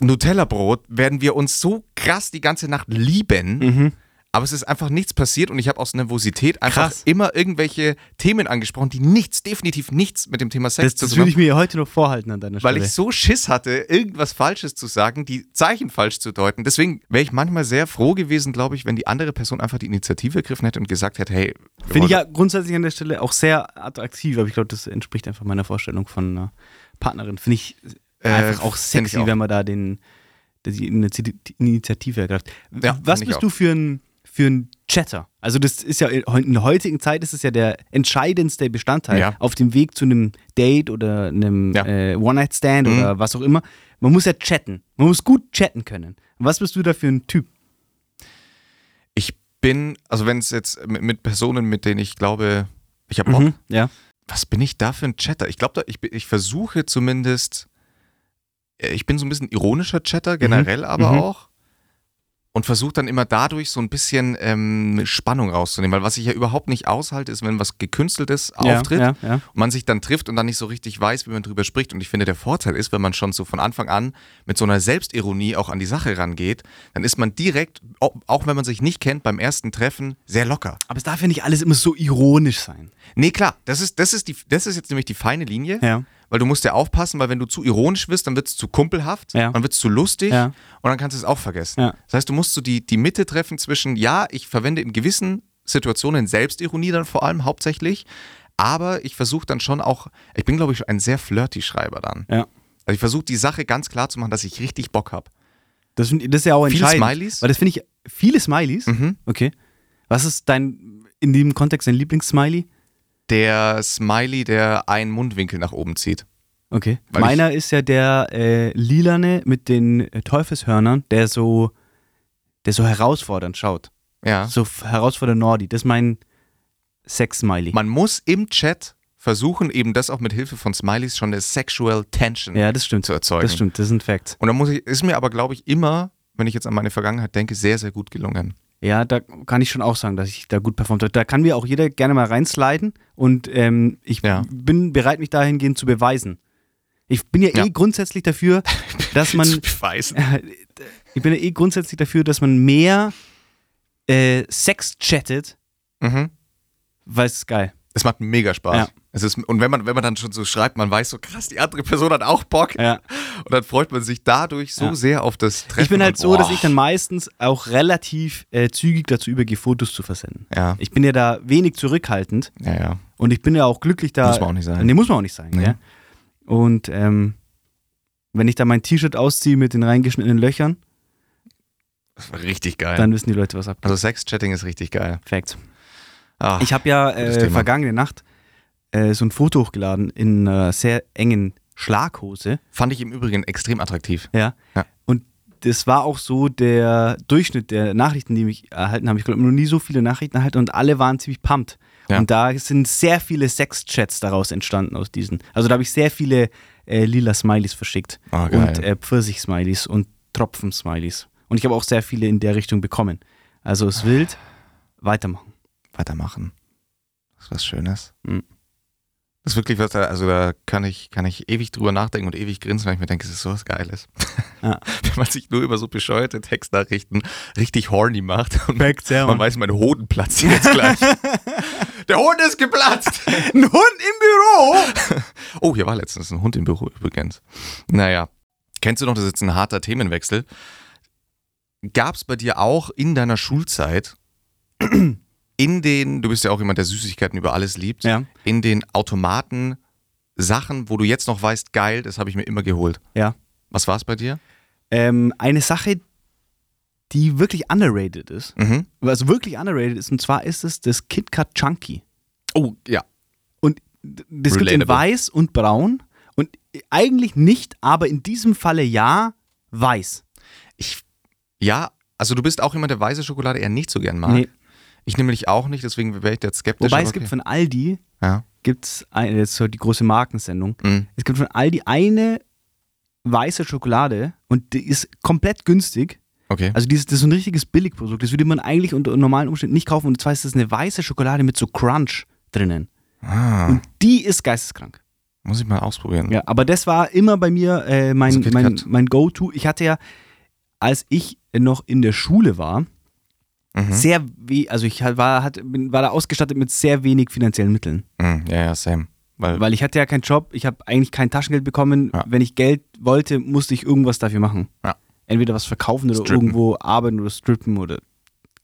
Nutella-Brot, werden wir uns so krass die ganze Nacht lieben. Mhm. Aber es ist einfach nichts passiert und ich habe aus Nervosität einfach Krass. immer irgendwelche Themen angesprochen, die nichts, definitiv nichts mit dem Thema Sex Das, zu das tun würde haben. ich mir heute noch vorhalten an deiner Weil Stelle. ich so Schiss hatte, irgendwas Falsches zu sagen, die Zeichen falsch zu deuten. Deswegen wäre ich manchmal sehr froh gewesen, glaube ich, wenn die andere Person einfach die Initiative ergriffen hätte und gesagt hätte, hey, Finde ich ja grundsätzlich an der Stelle auch sehr attraktiv, aber ich glaube, das entspricht einfach meiner Vorstellung von einer Partnerin. Finde ich einfach auch sexy, auch. wenn man da den, die Initi- die Initiative ergreift. Ja, Was bist auch. du für ein, für ein Chatter? Also das ist ja in der heutigen Zeit ist es ja der entscheidendste Bestandteil Ja. auf dem Weg zu einem Date oder einem Ja. äh, One-Night-Stand Mhm. oder was auch immer. Man muss ja chatten. Man muss gut chatten können. Was bist du da für ein Typ? ich bin, also wenn es jetzt mit, mit Personen, mit denen ich glaube, ich habe Bock, Mhm. Ja. was bin ich da für ein Chatter? Ich glaube, ich, ich versuche zumindest, äh, ich bin so ein bisschen ironischer Chatter, generell aber Mhm. auch. Und versuche dann immer dadurch so ein bisschen ähm, Spannung rauszunehmen. Weil was ich ja überhaupt nicht aushalte, ist, wenn was Gekünsteltes auftritt Ja, ja, ja. und man sich dann trifft und dann nicht so richtig weiß, wie man drüber spricht. Und ich finde, der Vorteil ist, wenn man schon so von Anfang an mit so einer Selbstironie auch an die Sache rangeht, dann ist man direkt, auch auch wenn man sich nicht kennt, beim ersten Treffen sehr locker. Aber es darf ja nicht alles immer so ironisch sein. Nee, klar, das ist, das ist, die, das ist jetzt nämlich die feine Linie, Ja. Weil du musst ja aufpassen, weil wenn du zu ironisch wirst, dann wird es zu kumpelhaft, Ja. dann wird es zu lustig Ja. und dann kannst du es auch vergessen. Ja. Das heißt, du musst so die, die Mitte treffen zwischen, ja, ich verwende in gewissen Situationen Selbstironie dann vor allem hauptsächlich, aber ich versuche dann schon auch, ich bin glaube ich ein sehr flirty Schreiber dann. Ja. Also ich versuche die Sache ganz klar zu machen, dass ich richtig Bock habe. Das, das ist ja auch Viele entscheidend. Smileys? Weil das finde ich, viele Smileys. Mhm. Okay. Was ist dein, in dem Kontext dein Lieblingssmiley? Der Smiley, der einen Mundwinkel nach oben zieht. Okay. Weil Meiner ist ja der äh, lilane mit den äh, Teufelshörnern, der so, der so herausfordernd schaut. Ja. So herausfordernd Nordi. Das ist mein Sex-Smiley. Man muss im Chat versuchen, eben das auch mit Hilfe von Smileys schon eine Sexual Tension Ja, das stimmt. zu erzeugen. Das stimmt, das sind Facts. Und da muss ich, ist mir aber, glaube ich, immer, wenn ich jetzt an meine Vergangenheit denke, sehr, sehr gut gelungen. Ja, da kann ich schon auch sagen, dass ich da gut performt habe. Da kann mir auch jeder gerne mal reinsliden und ähm, ich Ja. bin bereit, mich dahingehend zu beweisen. Ich bin ja, Ja. eh grundsätzlich dafür, dass man zu beweisen. ich bin ja eh grundsätzlich dafür, dass man mehr äh, Sex chattet, Mhm. weil es ist geil. Es macht mega Spaß. Ja. Es ist, und wenn man, wenn man dann schon so schreibt, man weiß so krass, die andere Person hat auch Bock. Ja. Und dann freut man sich dadurch so Ja. sehr auf das Treffen. Ich bin halt so, dass boah. ich dann meistens auch relativ äh, zügig dazu übergehe, Fotos zu versenden. Ja, Ich bin ja da wenig zurückhaltend ja, ja. und ich bin ja auch glücklich da. Muss man auch nicht sein. Nee, muss man auch nicht sein. Nee. Ja? Und ähm, wenn ich da mein T-Shirt ausziehe mit den reingeschnittenen Löchern, Das war richtig geil. dann wissen die Leute, was abgeht. also Sex-Chatting ist richtig geil. Facts. Ah, Ich habe ja äh, vergangene Nacht äh, so ein Foto hochgeladen in einer sehr engen Schlaghose. fand ich im Übrigen extrem attraktiv. Ja. Ja. Und das war auch so der Durchschnitt der Nachrichten, die mich erhalten haben. Ich glaube, noch nie so viele Nachrichten erhalten und alle waren ziemlich pumped. Ja. Und da sind sehr viele Sex-Chats daraus entstanden aus diesen. Also da habe ich sehr viele äh, lila Smileys verschickt. Geil. und äh, Pfirsich-Smileys und Tropfen-Smileys. Und ich habe auch sehr viele in der Richtung bekommen. Also es wild, weitermachen. Weitermachen. Das ist was Schönes. Mhm. Das ist wirklich was, also da kann ich, kann ich ewig drüber nachdenken und ewig grinsen, weil ich mir denke, es ist sowas Geiles. Ja. Wenn man sich nur über so bescheuerte Textnachrichten richtig horny macht und Facts, ja, man weiß, mein Hoden platzt jetzt gleich. Der Hoden ist geplatzt! Ein Hund im Büro! Oh, hier war letztens ein Hund im Büro übrigens. Naja. Kennst du noch, das ist jetzt ein harter Themenwechsel. Gab es bei dir auch in deiner Schulzeit, in den, du bist ja auch jemand, der Süßigkeiten über alles liebt, Ja. in den Automaten Sachen, wo du jetzt noch weißt, geil, das habe ich mir immer geholt. Ja. Was war es bei dir? Ähm, eine Sache, die wirklich underrated ist. Mhm. Also wirklich underrated ist. Und zwar ist es das KitKat Chunky. Oh, ja. Und das gibt in Relatable. weiß und braun. Und eigentlich nicht, aber in diesem Falle ja, weiß. Ich, ja, also du bist auch jemand, der weiße Schokolade eher nicht so gern mag. Nee. Ich nämlich auch nicht, deswegen wäre ich jetzt skeptisch. Wobei aber es gibt okay. von Aldi, Ja. gibt's eine, das ist so die große Markensendung, Mhm. es gibt von Aldi eine weiße Schokolade und die ist komplett günstig. Okay. Also dieses, das ist so ein richtiges Billigprodukt. Das würde man eigentlich unter normalen Umständen nicht kaufen. Und zwar ist das eine weiße Schokolade mit so Crunch drinnen. ah, Und die ist geisteskrank. muss ich mal ausprobieren. Ja, aber das war immer bei mir äh, mein, Also mein, mein Go-To. Ich hatte ja, als ich noch in der Schule war, Mhm. sehr we also ich war, hat, bin, war da ausgestattet mit sehr wenig finanziellen Mitteln. Mhm. Ja, ja, same. Weil, Weil ich hatte ja keinen Job, ich habe eigentlich kein Taschengeld bekommen. Ja. Wenn ich Geld wollte, musste ich irgendwas dafür machen. Ja. Entweder was verkaufen oder Strippen. irgendwo arbeiten oder strippen oder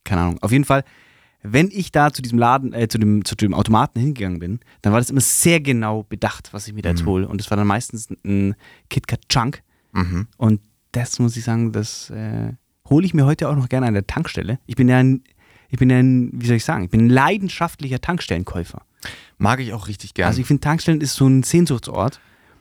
keine Ahnung. Auf jeden Fall, wenn ich da zu diesem Laden, äh, zu, dem, zu dem Automaten hingegangen bin, dann war das immer sehr genau bedacht, was ich mir da jetzt Mhm. hole. Und das war dann meistens ein KitKat Chunk. mhm. Und das muss ich sagen, das äh, hole ich mir heute auch noch gerne an der Tankstelle. Ich bin ja ein, ich bin ja ein, wie soll ich sagen, ich bin ein leidenschaftlicher Tankstellenkäufer. mag ich auch richtig gern. Also ich finde, Tankstellen ist so ein Sehnsuchtsort.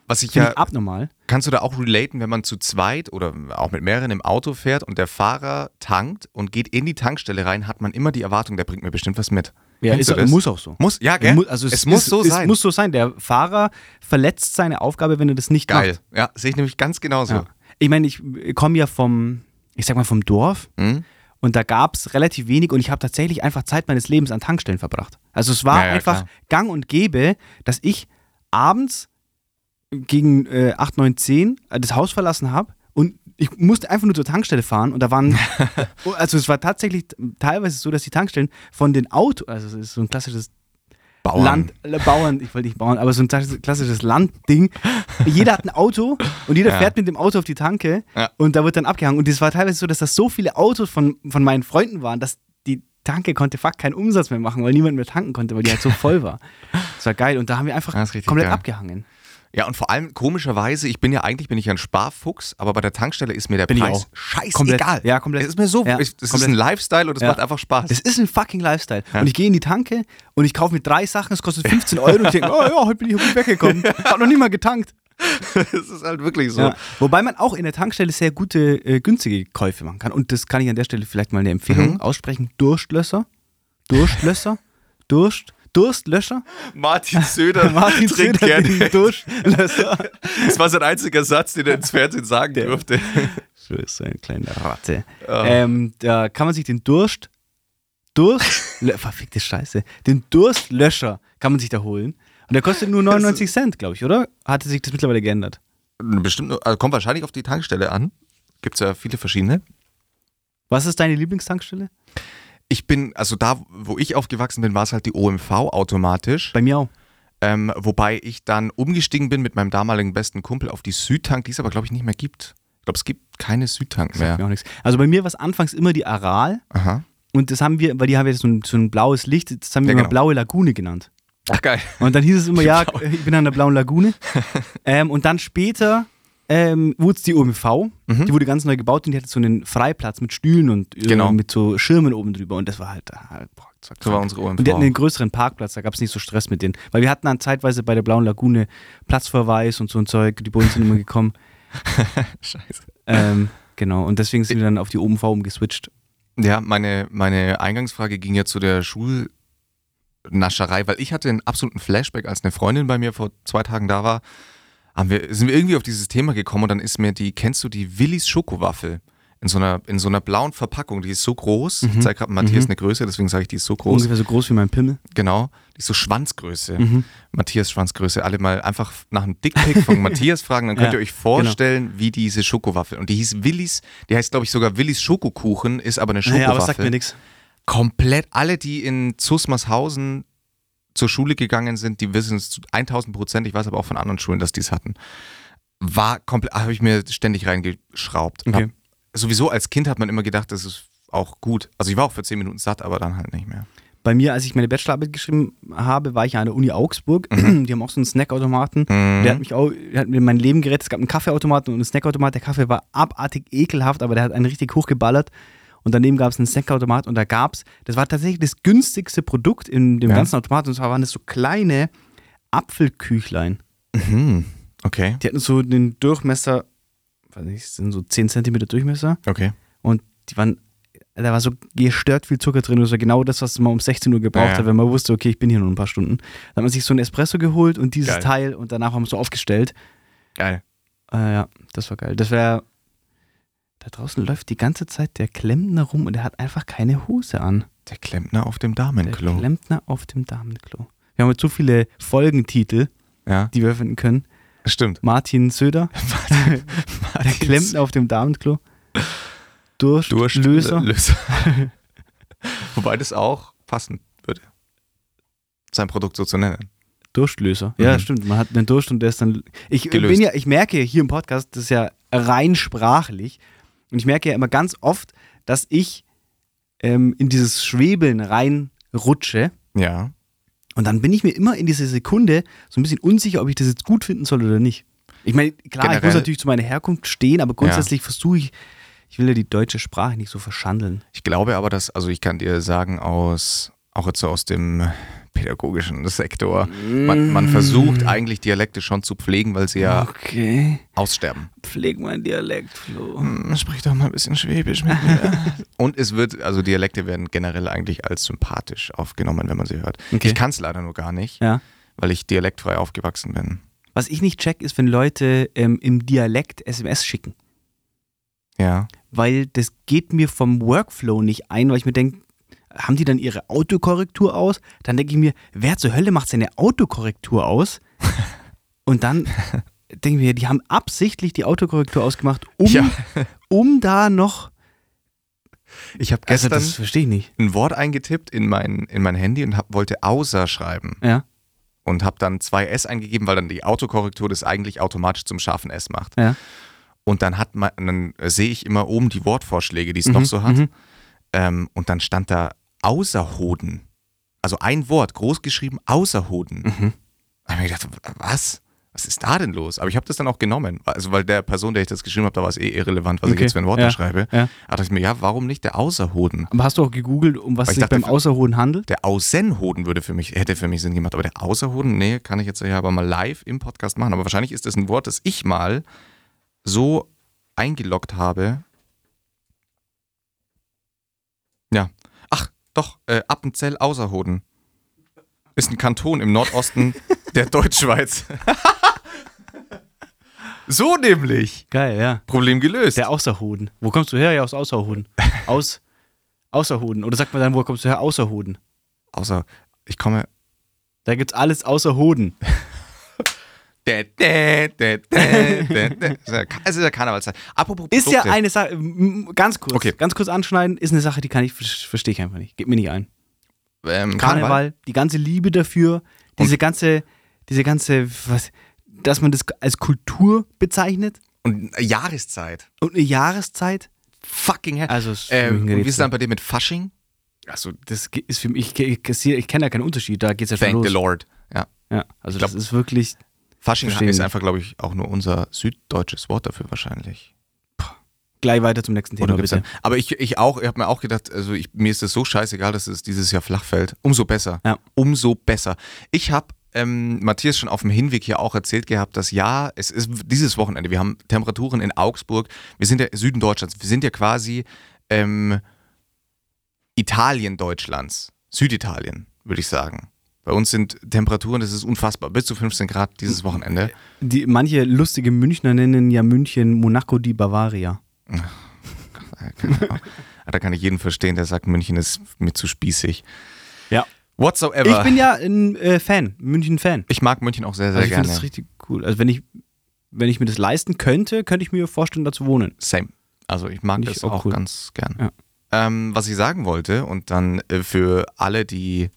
Was ich Finde ja, ich abnormal. kannst du da auch relaten, wenn man zu zweit oder auch mit mehreren im Auto fährt und der Fahrer tankt und geht in die Tankstelle rein, hat man immer die Erwartung, der bringt mir bestimmt was mit. Ja, ist, muss auch so. Muss, ja, gell? Also es, es muss ist, so es sein. muss so sein. Der Fahrer verletzt seine Aufgabe, wenn er das nicht Geil. macht. Ja, sehe ich nämlich ganz genauso. Ja. Ich meine, ich komme ja vom, ich sag mal, vom Dorf Mhm. und da gab es relativ wenig und ich habe tatsächlich einfach Zeit meines Lebens an Tankstellen verbracht. Also es war Ja, ja, einfach klar. gang und gäbe, dass ich abends gegen äh, 8, 9, 10 äh, das Haus verlassen habe und ich musste einfach nur zur Tankstelle fahren und da waren, also es war tatsächlich teilweise so, dass die Tankstellen von den Autos, also es ist so ein klassisches Bauern. Land, äh, Bauern, ich wollte nicht Bauern, aber so ein klassisches- Landding. Jeder hat ein Auto und jeder Ja. fährt mit dem Auto auf die Tanke Ja. und da wird dann abgehangen. Und es war teilweise so, dass das so viele Autos von, von meinen Freunden waren, dass die Tanke konnte fuck keinen Umsatz mehr machen, weil niemand mehr tanken konnte, weil die halt so voll war. Das war geil und da haben wir einfach das komplett geil. abgehangen. Ja, und vor allem komischerweise, ich bin ja eigentlich bin ich ein Sparfuchs, aber bei der Tankstelle ist mir der Bin ich Preis scheißegal. Komplett. Ja, komplett. Es ist mir so, Ja, ich, das ist ein Lifestyle und es Ja. macht einfach Spaß. Das ist ein fucking Lifestyle. Ja. Und ich gehe in die Tanke und ich kaufe mir drei Sachen, es kostet 15 Euro und ich denke, oh ja, heute bin ich gut weggekommen. Hab noch nie mal getankt. Das ist halt wirklich so. Ja. Wobei man auch in der Tankstelle sehr gute, äh, günstige Käufe machen kann. Und das kann ich an der Stelle vielleicht mal eine Empfehlung Mhm. aussprechen. Durstlösser. Durstlösser. Durst. Durstlöscher. Martin Söder Martin trinkt Söder, gerne. den Durstlösser. Das war sein einziger Satz, den er ins Fernsehen sagen Der- durfte. So ist eine kleine Ratte. Ah. Ähm, da kann man sich den Durst. Durst. Verfickte Scheiße. Den Durstlöscher kann man sich da holen. Und der kostet nur 99 Cent, glaube ich, oder? Hatte sich das mittlerweile geändert? Bestimmt, also kommt wahrscheinlich auf die Tankstelle an. Gibt es ja viele verschiedene. Was ist deine Lieblingstankstelle? Ich bin, also da, wo ich aufgewachsen bin, war es halt die OMV automatisch. Bei mir auch. Ähm, wobei ich dann umgestiegen bin mit meinem damaligen besten Kumpel auf die Südtank, die es aber, glaube ich, nicht mehr gibt. Ich glaube, es gibt keine Südtank Sagt mir mehr. auch nichts. Also bei mir war es anfangs immer die Aral. Aha. Und das haben wir, weil die haben ja so ein, so ein blaues Licht, das haben wir Ja, immer genau. blaue Lagune genannt. Ach, geil. Und dann hieß es immer, ja, ich bin an der blauen Lagune. ähm, und dann später ähm, wurde es die OMV. Mhm. Die wurde ganz neu gebaut und die hatte so einen Freiplatz mit Stühlen und äh, Genau. mit so Schirmen oben drüber. Und das war halt, halt boah, das war So war unsere OMV. Und die hatten einen größeren Parkplatz, da gab es nicht so Stress mit denen. Weil wir hatten dann zeitweise bei der Blauen Lagune Platzverweis und so ein Zeug, die Bullen sind immer gekommen. Scheiße. Ähm, genau, und deswegen sind wir dann auf die OMV umgeswitcht. Ja, meine, meine Eingangsfrage ging ja zu der Schulnascherei, weil ich hatte einen absoluten Flashback, als eine Freundin bei mir vor zwei Tagen da war, haben wir, sind wir irgendwie auf dieses Thema gekommen und dann ist mir die, kennst du die Willis Schokowaffel? In so, einer, in so einer blauen Verpackung, die ist so groß. Ich zeige gerade Matthias Mhm. eine Größe, deswegen sage ich, die ist so groß. Ungefähr so groß wie mein Pimmel. Genau, die ist so Schwanzgröße. Mhm. Matthias Schwanzgröße. Alle mal einfach nach einem Dickpick von Matthias fragen, dann könnt Ja, ihr euch vorstellen, wie diese Schokowaffel. Und die hieß Willis, die heißt glaube ich sogar Willis Schokokuchen, ist aber eine Naja, Schokowaffel. aber sagt mir nichts. Komplett alle, die in Zusmarshausen zur Schule gegangen sind, die wissen es zu 1000 Prozent. Ich weiß aber auch von anderen Schulen, dass die es hatten. War komplett, habe ich mir ständig reingeschraubt. Okay. Hab, sowieso als Kind hat man immer gedacht, das ist auch gut. Also ich war auch für 10 Minuten satt, aber dann halt nicht mehr. Bei mir, als ich meine Bachelorarbeit geschrieben habe, war ich ja an der Uni Augsburg. Die haben auch so einen Snackautomaten. Mhm. Der hat mich auch, der hat mir mein Leben gerettet. Es gab einen Kaffeeautomaten und einen Snackautomat. Der Kaffee war abartig ekelhaft, aber der hat einen richtig hochgeballert. Und daneben gab es einen Snackautomat und da gab es, das war tatsächlich das günstigste Produkt in dem Ja. ganzen Automat und zwar waren das so kleine Apfelküchlein. Mhm. Okay, Die hatten so den Durchmesser, weiß nicht, sind so 10 Zentimeter Durchmesser okay. und die waren, da war so gestört viel Zucker drin. Das war genau das, was man um 16 Uhr gebraucht Ja, ja. hat, wenn man wusste, okay, ich bin hier nur ein paar Stunden. Dann hat man sich so ein Espresso geholt und dieses Geil. Teil und danach haben wir es so aufgestellt. Geil. Äh, ja, das war geil. Das wäre. Da draußen läuft die ganze Zeit der Klempner rum und der hat einfach keine Hose an. Der Klempner auf dem Der Damenklo. Klempner auf dem Damenklo. Wir haben jetzt so viele Folgentitel, Ja, die wir finden können. stimmt. Martin Söder, der Klempner auf dem Damenklo. Durstlöser. Löser. Wobei das auch passen würde. Sein Produkt so zu nennen. Durstlöser. Ja, Mhm. stimmt. Man hat einen Durst und der ist dann. Ich Gelöst. bin ja, ich merke hier im Podcast, das ist ja rein sprachlich. Und ich merke ja immer ganz oft, dass ich ähm, in dieses Schwebeln reinrutsche. Ja. Und dann bin ich mir immer in dieser Sekunde so ein bisschen unsicher, ob ich das jetzt gut finden soll oder nicht. Ich meine, klar, ich Generell- muss natürlich zu meiner Herkunft stehen, aber grundsätzlich versuche ich, ich will ja die deutsche Sprache nicht so verschandeln. Ich glaube aber, dass, also ich kann dir sagen, aus, auch jetzt so aus dem pädagogischen Sektor, man, man versucht eigentlich Dialekte schon zu pflegen, weil sie ja Okay. aussterben. Pfleg mein Dialekt, Flo. Hm, Sprich doch mal ein bisschen Schwäbisch mit mir. Und es wird, also Dialekte werden generell eigentlich als sympathisch aufgenommen, wenn man sie hört. Okay. Ich kann es leider nur gar nicht, Ja. weil ich dialektfrei aufgewachsen bin. Was ich nicht check, ist, wenn Leute ähm, im Dialekt SMS schicken. Ja. Weil das geht mir vom Workflow nicht ein, weil ich mir denke, haben die dann ihre Autokorrektur aus? Dann denke ich mir, wer zur Hölle macht seine Autokorrektur aus? Und dann denke ich mir, die haben absichtlich die Autokorrektur ausgemacht, um, Ja. um da noch. Ich habe Also, gestern das verstehe ich nicht. ein Wort eingetippt in mein, in mein Handy und hab, wollte außer schreiben. Ja, Und habe dann zwei S eingegeben, weil dann die Autokorrektur das eigentlich automatisch zum scharfen S macht. ja. Und dann hat man, dann sehe ich immer oben die Wortvorschläge, die es Mhm, noch so hat. mhm. Ähm, und dann stand da Außerhoden. Also ein Wort, groß geschrieben, Außerhoden. Mhm. Da habe ich mir gedacht, was? Was ist da denn los? Aber ich habe das dann auch genommen. Also, weil der Person, der ich das geschrieben habe, da war es eh irrelevant, was ich Okay, jetzt für ein Wort ja, schreibe. ja. Da dachte ich mir, ja, warum nicht der Außerhoden? Aber hast du auch gegoogelt, um was es ich sich dachte, beim Außerhoden handelt? Der Außenhoden würde für mich, hätte für mich Sinn gemacht, aber der Außerhoden, nee, kann ich jetzt ja aber mal live im Podcast machen. Aber wahrscheinlich ist das ein Wort, das ich mal so eingeloggt habe. Ja. Doch, äh, Appenzell Außerhoden. Ist ein Kanton im Nordosten der Deutschschweiz. so nämlich. Geil, ja. Problem gelöst. Der Außerhoden. Wo kommst du her? Ja, aus Außerhoden. Aus Außerhoden. Oder sagt man dann, wo kommst du her? Außerhoden. Außer, ich komme. Da gibt's alles außer Hoden. Es ist ja- Es Karnevalszeit. Apropos Ist ja eine Sache, ganz kurz, Okay. ganz kurz anschneiden, ist eine Sache, die kann ich, verstehe ich einfach nicht. Geht mir nicht ein. ähm, Karneval, die ganze Liebe dafür, diese ganze, diese ganze, was, dass man das als Kultur bezeichnet Und eine Jahreszeit. und eine Jahreszeit. Fucking hell. Also, es ähm, und wie ist es dann bei dir mit Fasching? Also, das ist für mich, ich, ich, ich, kenne da keinen Unterschied, da geht's ja schon Thank the los. Lord. Ja. Ja, also, glaub- das ist wirklich, Fasching Verstehen ist einfach, glaube ich, auch nur unser süddeutsches Wort dafür wahrscheinlich. gleich weiter zum nächsten Thema, bitte. Aber ich, ich auch, ich habe mir auch gedacht, also ich, mir ist es so scheißegal, dass es dieses Jahr flach fällt. Umso besser. Ja. Umso besser. Ich habe ähm, Matthias schon auf dem Hinweg hier auch erzählt gehabt, dass ja, es ist dieses Wochenende, wir haben Temperaturen in Augsburg, wir sind ja Süden Deutschlands, wir sind ja quasi ähm, Italien Deutschlands, Süditalien, würde ich sagen. Bei uns sind Temperaturen, das ist unfassbar, bis zu 15 Grad dieses Wochenende. Die, manche lustige Münchner nennen ja München Monaco di Bavaria. Da kann ich jeden verstehen, der sagt, München ist mir zu spießig. Ja. Whatsoever. Ich bin ja ein äh, Fan, München-Fan. Ich mag München auch sehr, sehr Also ich finde gerne. das richtig cool. Also wenn ich, wenn ich mir das leisten könnte, könnte ich mir vorstellen, da zu wohnen. Same. Also ich mag Finde ich das auch auch cool. ganz gern. Ja. Ähm, was ich sagen wollte und dann äh, für alle, die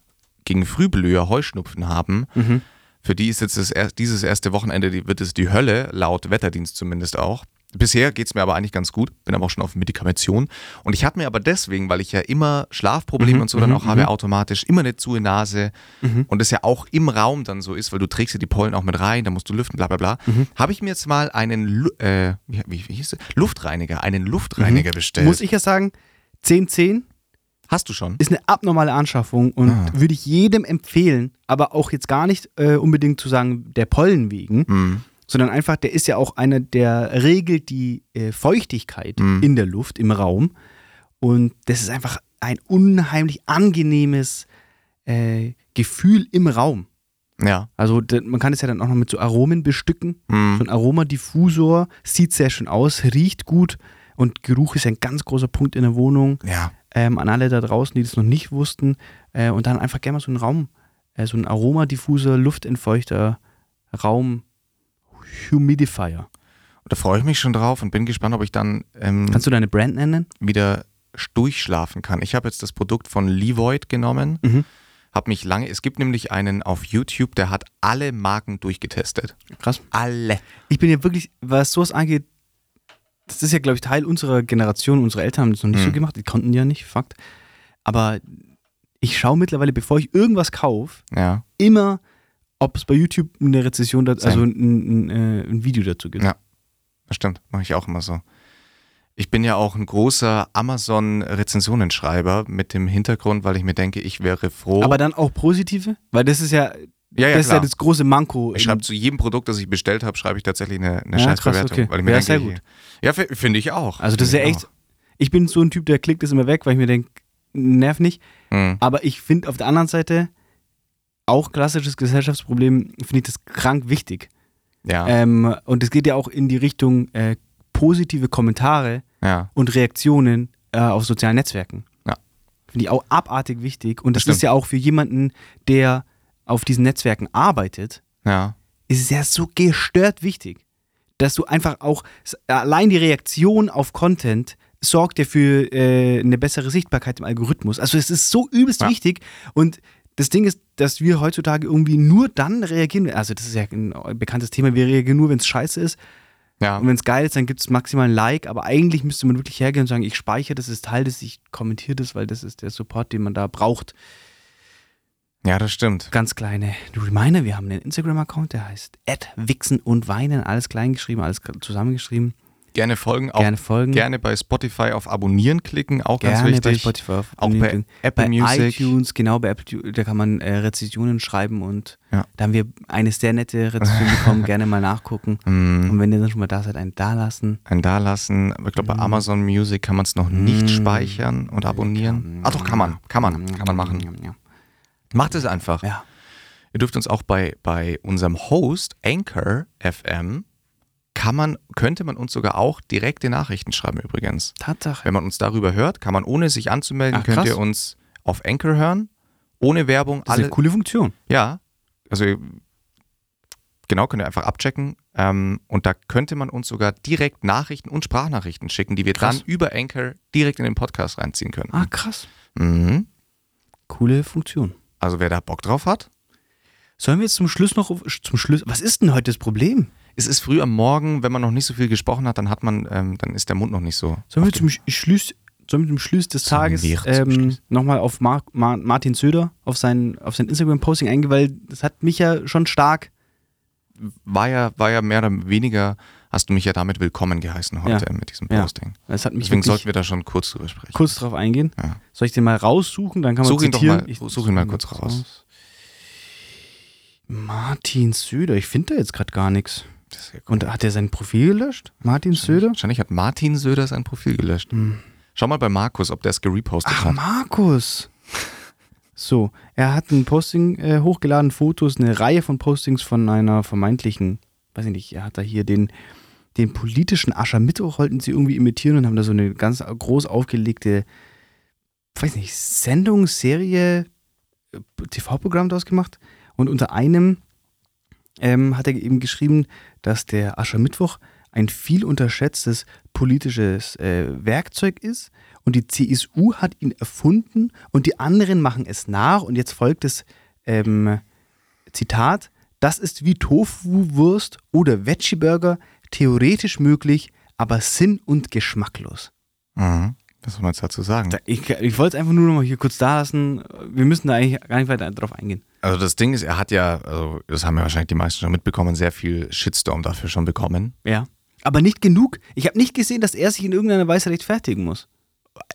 gegen Frühblüher Heuschnupfen haben, Mhm. für die ist jetzt das dieses erste Wochenende, die, wird es die Hölle, laut Wetterdienst zumindest auch. Bisher geht es mir aber eigentlich ganz gut, bin aber auch schon auf Medikamention. Und ich hatte mir aber deswegen, weil ich ja immer Schlafprobleme Mhm, und so dann mhm, auch habe, mhm. automatisch immer eine zu Nase Mhm. und das ja auch im Raum dann so ist, weil du trägst ja die Pollen auch mit rein, da musst du lüften, bla bla bla, habe ich mir jetzt mal einen äh, wie, wie, hieß? Luftreiniger, einen Luftreiniger bestellt. Muss ich ja sagen, 1010 Hast du schon? ist eine abnormale Anschaffung und Ah. würde ich jedem empfehlen, aber auch jetzt gar nicht äh, unbedingt zu sagen, der Pollen wegen, Mhm. sondern einfach, der ist ja auch einer, der regelt die äh, Feuchtigkeit Mhm. in der Luft, im Raum. Und das ist einfach ein unheimlich angenehmes äh, Gefühl im Raum. Ja. Also man kann es ja dann auch noch mit so Aromen bestücken. So Mhm. ein Aromadiffusor sieht sehr schön aus, riecht gut und Geruch ist ein ganz großer Punkt in der Wohnung. Ja. Ähm, an alle da draußen, die das noch nicht wussten. Äh, und dann einfach gerne mal so einen Raum, äh, so ein Aromadiffuser, Luftentfeuchter, Raum, Humidifier. Da freue ich mich schon drauf und bin gespannt, ob ich dann ähm, Kannst du deine Brand nennen? wieder durchschlafen kann. Ich habe jetzt das Produkt von Levoid genommen, Mhm. habe mich lange, es gibt nämlich einen auf YouTube, der hat alle Marken durchgetestet. Krass. Alle. Ich bin ja wirklich, was sowas angeht, das ist ja, glaube ich, Teil unserer Generation. Unsere Eltern haben das noch nicht so Mhm. gemacht, die konnten ja nicht, Fakt. Aber ich schaue mittlerweile, bevor ich irgendwas kaufe, Ja. immer, ob es bei YouTube eine Rezession, da, also ein, ein, äh, ein Video dazu gibt. Ja. Das stimmt, mache ich auch immer so. Ich bin ja auch ein großer Amazon-Rezensionenschreiber mit dem Hintergrund, weil ich mir denke, ich wäre froh. Aber dann auch positive? Weil das ist ja, ja, ja, das ist ja klar. das große Manko. ich schreibe zu jedem Produkt, das ich bestellt habe, schreibe ich tatsächlich eine, eine Ja, Scheißbewertung. krass, okay. Weil ich mir Ja, denke, sehr gut. Ja, finde ich auch. Also das ist ja echt, ich bin so ein Typ, der klickt das immer weg, weil ich mir denke, nerv nicht. Mhm. Aber ich finde auf der anderen Seite, auch klassisches Gesellschaftsproblem, finde ich das krank wichtig. Ja, Ähm, und es geht ja auch in die Richtung äh, positive Kommentare ja, und Reaktionen äh, auf sozialen Netzwerken. Ja. Finde ich auch abartig wichtig. Und das Stimmt. ist ja auch für jemanden, der auf diesen Netzwerken arbeitet, ja. ist es ja so gestört wichtig, dass du einfach auch, allein die Reaktion auf Content sorgt ja für äh, eine bessere Sichtbarkeit im Algorithmus. Also es ist so übelst Ja. wichtig und das Ding ist, dass wir heutzutage irgendwie nur dann reagieren, also das ist ja ein bekanntes Thema, wir reagieren nur, wenn es scheiße ist Ja, und wenn es geil ist, dann gibt es maximal ein Like, aber eigentlich müsste man wirklich hergehen und sagen, ich speichere das, ist Teil des, ich kommentiere das, weil das ist der Support, den man da braucht. Ja, das stimmt. Ganz kleine Reminder, wir haben einen Instagram-Account, der heißt Wichsen und Weinen, alles klein geschrieben, alles zusammengeschrieben. Gerne folgen, auch Gerne folgen. gerne bei Spotify auf Abonnieren klicken, auch ganz Gerne wichtig. bei Spotify. auf auch Abonnieren bei klicken. Apple bei Music. iTunes, genau, bei Apple, da kann man äh, Rezensionen schreiben und Ja. da haben wir eine sehr nette Rezension bekommen, gerne mal nachgucken. Mm, Und wenn ihr dann schon mal da seid, einen da lassen. ein Dalassen. Ich glaube, bei Mhm. Amazon Music kann man es noch nicht Mm. speichern und abonnieren. Ah, doch, kann man. Kann man. Kann man machen. Ja. Macht es einfach. ja. Ihr dürft uns auch bei, bei unserem Host Anchor FM kann man, könnte man uns sogar auch direkte Nachrichten schreiben übrigens. Tatsache. Wenn man uns darüber hört, kann man ohne sich anzumelden, Ach, könnt ihr uns auf Anchor hören. Ohne Werbung, Das ist alle. eine coole Funktion. Ja, also genau, könnt ihr einfach abchecken. Ähm, und da könnte man uns sogar direkt Nachrichten und Sprachnachrichten schicken, die wir Krass. dann über Anchor direkt in den Podcast reinziehen können. Ah, krass. Mhm. Coole Funktion. Also wer da Bock drauf hat. Sollen wir jetzt zum Schluss noch zum Schluss. Was ist denn heute das Problem? Es ist früh am Morgen, wenn man noch nicht so viel gesprochen hat, dann hat man, ähm, dann ist der Mund noch nicht so. Sollen wir zum Sch- Schluss, sollen wir zum Schluss des Tages ähm, nochmal auf Mar Mar Martin Söder, auf sein, auf sein Instagram-Posting eingehen, weil das hat mich ja schon stark. War ja, war ja mehr oder weniger, hast du mich ja damit willkommen geheißen heute Ja. mit diesem Ja. Posting. Das hat mich Deswegen sollten wir da schon kurz drüber sprechen. kurz drauf eingehen. Ja. Soll ich den mal raussuchen? Dann kann man Such ihn doch zitieren. mal- Ich such ihn mal kurz raus. Martin Söder, ich finde da jetzt gerade gar nichts. Ja cool. Und hat er sein Profil gelöscht? Martin Söder? Wahrscheinlich hat Martin Söder sein Profil gelöscht. Hm. Schau mal bei Markus, ob der es gerepostet Ach, hat. Markus. So, er hat ein Posting äh, hochgeladen, Fotos, eine Reihe von Postings von einer vermeintlichen, weiß ich nicht, er hat da hier den, den politischen Aschermittwoch wollten sie irgendwie imitieren und haben da so eine ganz groß aufgelegte, weiß nicht, Sendung, Serie, äh, TV-Programm daraus gemacht. Und unter einem ähm, hat er eben geschrieben, dass der Aschermittwoch ein viel unterschätztes politisches äh, Werkzeug ist und die CSU hat ihn erfunden und die anderen machen es nach und jetzt folgt das ähm, Zitat, das ist wie Tofu-Wurst oder Veggie-Burger, theoretisch möglich, aber sinn- und geschmacklos. Mhm. Was soll man jetzt dazu sagen? Ich, ich wollte es einfach nur noch mal hier kurz da lassen. Wir müssen da eigentlich gar nicht weiter drauf eingehen. Also das Ding ist, er hat ja, also das haben ja wahrscheinlich die meisten schon mitbekommen, sehr viel Shitstorm dafür schon bekommen. Ja. Aber nicht genug. Ich habe nicht gesehen, dass er sich in irgendeiner Weise rechtfertigen muss.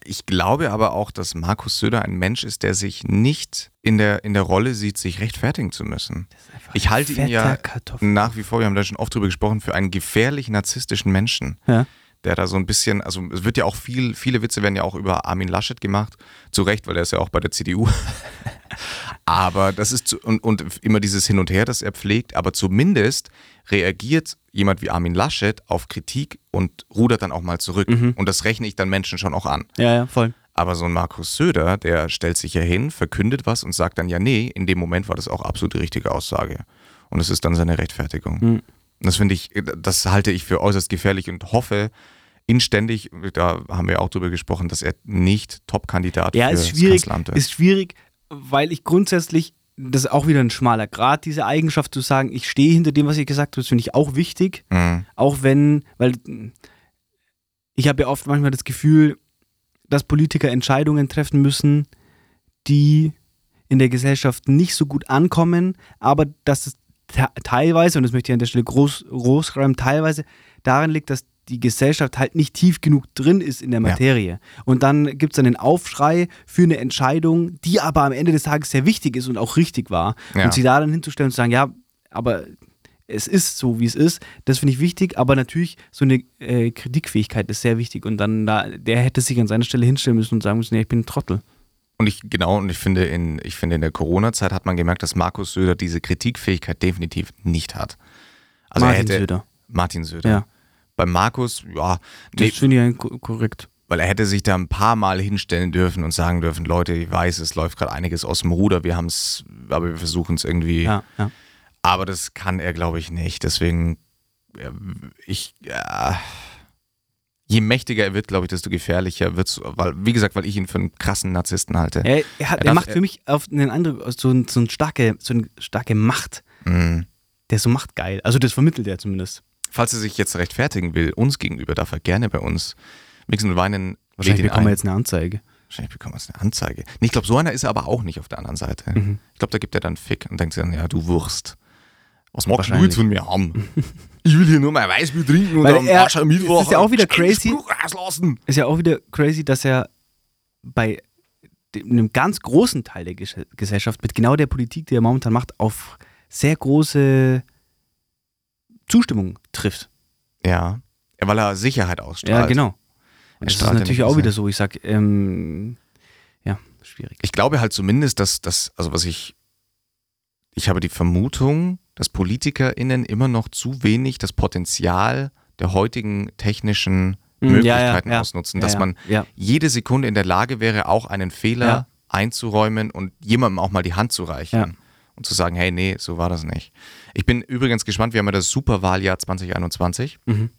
Ich glaube aber auch, dass Markus Söder ein Mensch ist, der sich nicht in der, in der Rolle sieht, sich rechtfertigen zu müssen. Ich halte ihn ja nach wie vor, wir haben da schon oft drüber gesprochen, für einen gefährlich narzisstischen Menschen. Ja. Der da so ein bisschen, also es wird ja auch viel, viele Witze werden ja auch über Armin Laschet gemacht. Zu Recht, weil er ist ja auch bei der CDU. aber das ist, zu, und, und immer dieses Hin und Her, das er pflegt, aber zumindest reagiert jemand wie Armin Laschet auf Kritik und rudert dann auch mal zurück. Mhm. Und das rechne ich dann Menschen schon auch an. Ja, ja, voll. Aber so ein Markus Söder, der stellt sich ja hin, verkündet was und sagt dann, ja, nee, in dem Moment war das auch absolut die richtige Aussage. Und es ist dann seine Rechtfertigung. Mhm. Das finde ich, das halte ich für äußerst gefährlich und hoffe inständig, da haben wir auch drüber gesprochen, dass er nicht Top-Kandidat ja, für ist schwierig, Kanzleramt ist schwierig, weil ich grundsätzlich, das ist auch wieder ein schmaler Grad, diese Eigenschaft zu sagen, ich stehe hinter dem, was ich gesagt habe, das finde ich auch wichtig. Mhm. Auch wenn, weil ich habe ja oft manchmal das Gefühl, dass Politiker Entscheidungen treffen müssen, die in der Gesellschaft nicht so gut ankommen, aber dass es te- teilweise, und das möchte ich an der Stelle groß, groß schreiben, teilweise daran liegt, dass die Gesellschaft halt nicht tief genug drin ist in der Ja. Materie. Und dann gibt es einen Aufschrei für eine Entscheidung, die aber am Ende des Tages sehr wichtig ist und auch richtig war. Ja. Und sie da dann hinzustellen und zu sagen, ja, aber es ist so, wie es ist, das finde ich wichtig, aber natürlich so eine äh, Kritikfähigkeit ist sehr wichtig und dann da, der hätte sich an seiner Stelle hinstellen müssen und sagen müssen, ja, ich bin ein Trottel. Und ich, genau, und ich finde, in, ich finde, in der Corona-Zeit hat man gemerkt, dass Markus Söder diese Kritikfähigkeit definitiv nicht hat. Also Martin hätte, Söder. Martin Söder. Ja. Bei Markus, ja, Das nee, finde ich korrekt. weil er hätte sich da ein paar Mal hinstellen dürfen und sagen dürfen, Leute, ich weiß, es läuft gerade einiges aus dem Ruder, wir haben es, aber wir versuchen es irgendwie. Ja, ja. Aber das kann er, glaube ich, nicht. Deswegen, ich, ja, je mächtiger er wird, glaube ich, desto gefährlicher wird es, weil, wie gesagt, weil ich ihn für einen krassen Narzissten halte. Er, er, hat, Er er, macht für mich auf einen anderen, so, ein, so, ein starke, so eine starke Macht. Mhm. Der ist so machtgeil. Also das vermittelt er zumindest. Falls er sich jetzt rechtfertigen will, uns gegenüber, darf er gerne bei uns Mixen und Weinen. Wahrscheinlich bekommen wir jetzt eine Anzeige. Wahrscheinlich bekommen wir jetzt eine Anzeige. Nee, ich glaube, so einer ist er aber auch nicht auf der anderen Seite. Mhm. Ich glaube, da gibt er dann Fick und denkt sich dann, ja, du Wurst. Was magst du jetzt von mir haben? ich will hier nur mein Weißbier trinken und Weil am er- Aschermittwoch es ist ja auch wieder crazy. Spruch rauslassen. Ist ja auch wieder crazy, dass er bei einem ganz großen Teil der Ges Gesellschaft mit genau der Politik, die er momentan macht, auf sehr große Zustimmung trifft. Ja, Ja, weil er Sicherheit ausstrahlt. Ja, genau. Und das ist ja natürlich auch wieder so. Ich sag, ähm, ja, schwierig. Ich glaube halt zumindest, dass das, also was ich, ich habe die Vermutung, dass PolitikerInnen immer noch zu wenig das Potenzial der heutigen technischen Mm, ja, Möglichkeiten ja, ja. ausnutzen, Ja, dass ja, man ja. jede Sekunde in der Lage wäre, auch einen Fehler Ja. einzuräumen und jemandem auch mal die Hand zu reichen Ja. Und zu sagen, hey, nee, so war das nicht. Ich bin übrigens gespannt, wir haben ja das Superwahljahr 2021. Mhm.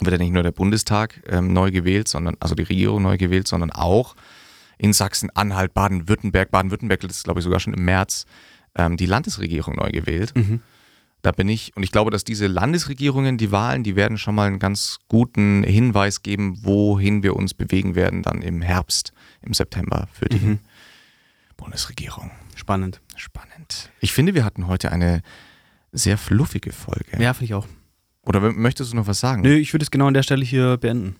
Wird ja nicht nur der Bundestag ähm, neu gewählt, sondern, also die Regierung neu gewählt, sondern auch in Sachsen-Anhalt, Baden-Württemberg, Baden-Württemberg ist, glaube ich, sogar schon im März, ähm, die Landesregierung neu gewählt. Mhm. Da bin ich, und ich glaube, dass diese Landesregierungen, die Wahlen, die werden schon mal einen ganz guten Hinweis geben, wohin wir uns bewegen werden, dann im Herbst, im September für die Mhm. Bundesregierung. Spannend. Spannend. Ich finde, wir hatten heute eine sehr fluffige Folge. Ja, finde ich auch. Oder möchtest du noch was sagen? Nö, ich würde es genau an der Stelle hier beenden.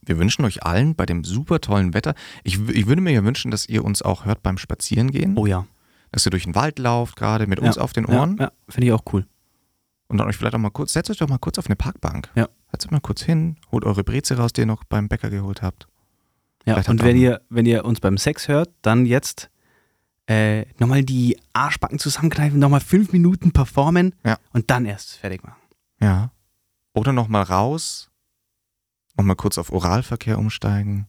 Wir wünschen euch allen bei dem super tollen Wetter. Ich, ich würde mir ja wünschen, dass ihr uns auch hört beim Spazierengehen. Oh ja. Dass ihr durch den Wald lauft, gerade mit uns ja. auf den Ohren. Ja, ja finde ich auch cool. Und dann euch vielleicht auch mal kurz, setzt euch doch mal kurz auf eine Parkbank. Ja. Setzt euch mal kurz hin, holt eure Breze raus, die ihr noch beim Bäcker geholt habt. Ja, Vielleicht und wenn ihr, wenn ihr uns beim Sex hört, dann jetzt äh, nochmal die Arschbacken zusammenkneifen, nochmal fünf Minuten performen Ja. und dann erst fertig machen. Ja. Oder noch mal raus, noch mal kurz auf Oralverkehr umsteigen.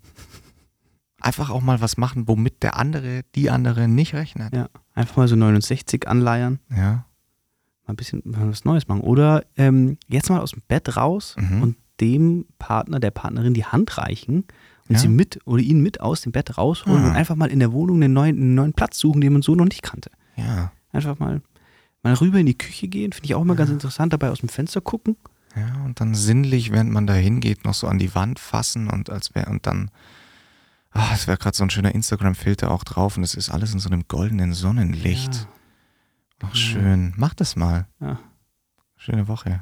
Einfach auch mal was machen, womit der andere, die andere nicht rechnet. Ja. Einfach mal so 69 anleiern, Ja. mal ein bisschen mal was Neues machen. Oder ähm, jetzt mal aus dem Bett raus Mhm. und dem Partner, der Partnerin die Hand reichen und Ja. sie mit oder ihn mit aus dem Bett rausholen Ah. und einfach mal in der Wohnung einen neuen, einen neuen Platz suchen, den man so noch nicht kannte. Ja. Einfach mal, mal rüber in die Küche gehen, finde ich auch immer ganz interessant, dabei aus dem Fenster gucken. Ja, und dann sinnlich, während man da hingeht, noch so an die Wand fassen und als wäre, und dann, ah, es wäre gerade so ein schöner Instagram-Filter auch drauf und es ist alles in so einem goldenen Sonnenlicht. Ja. Ach, schön. Mach das mal. Ja. Schöne Woche.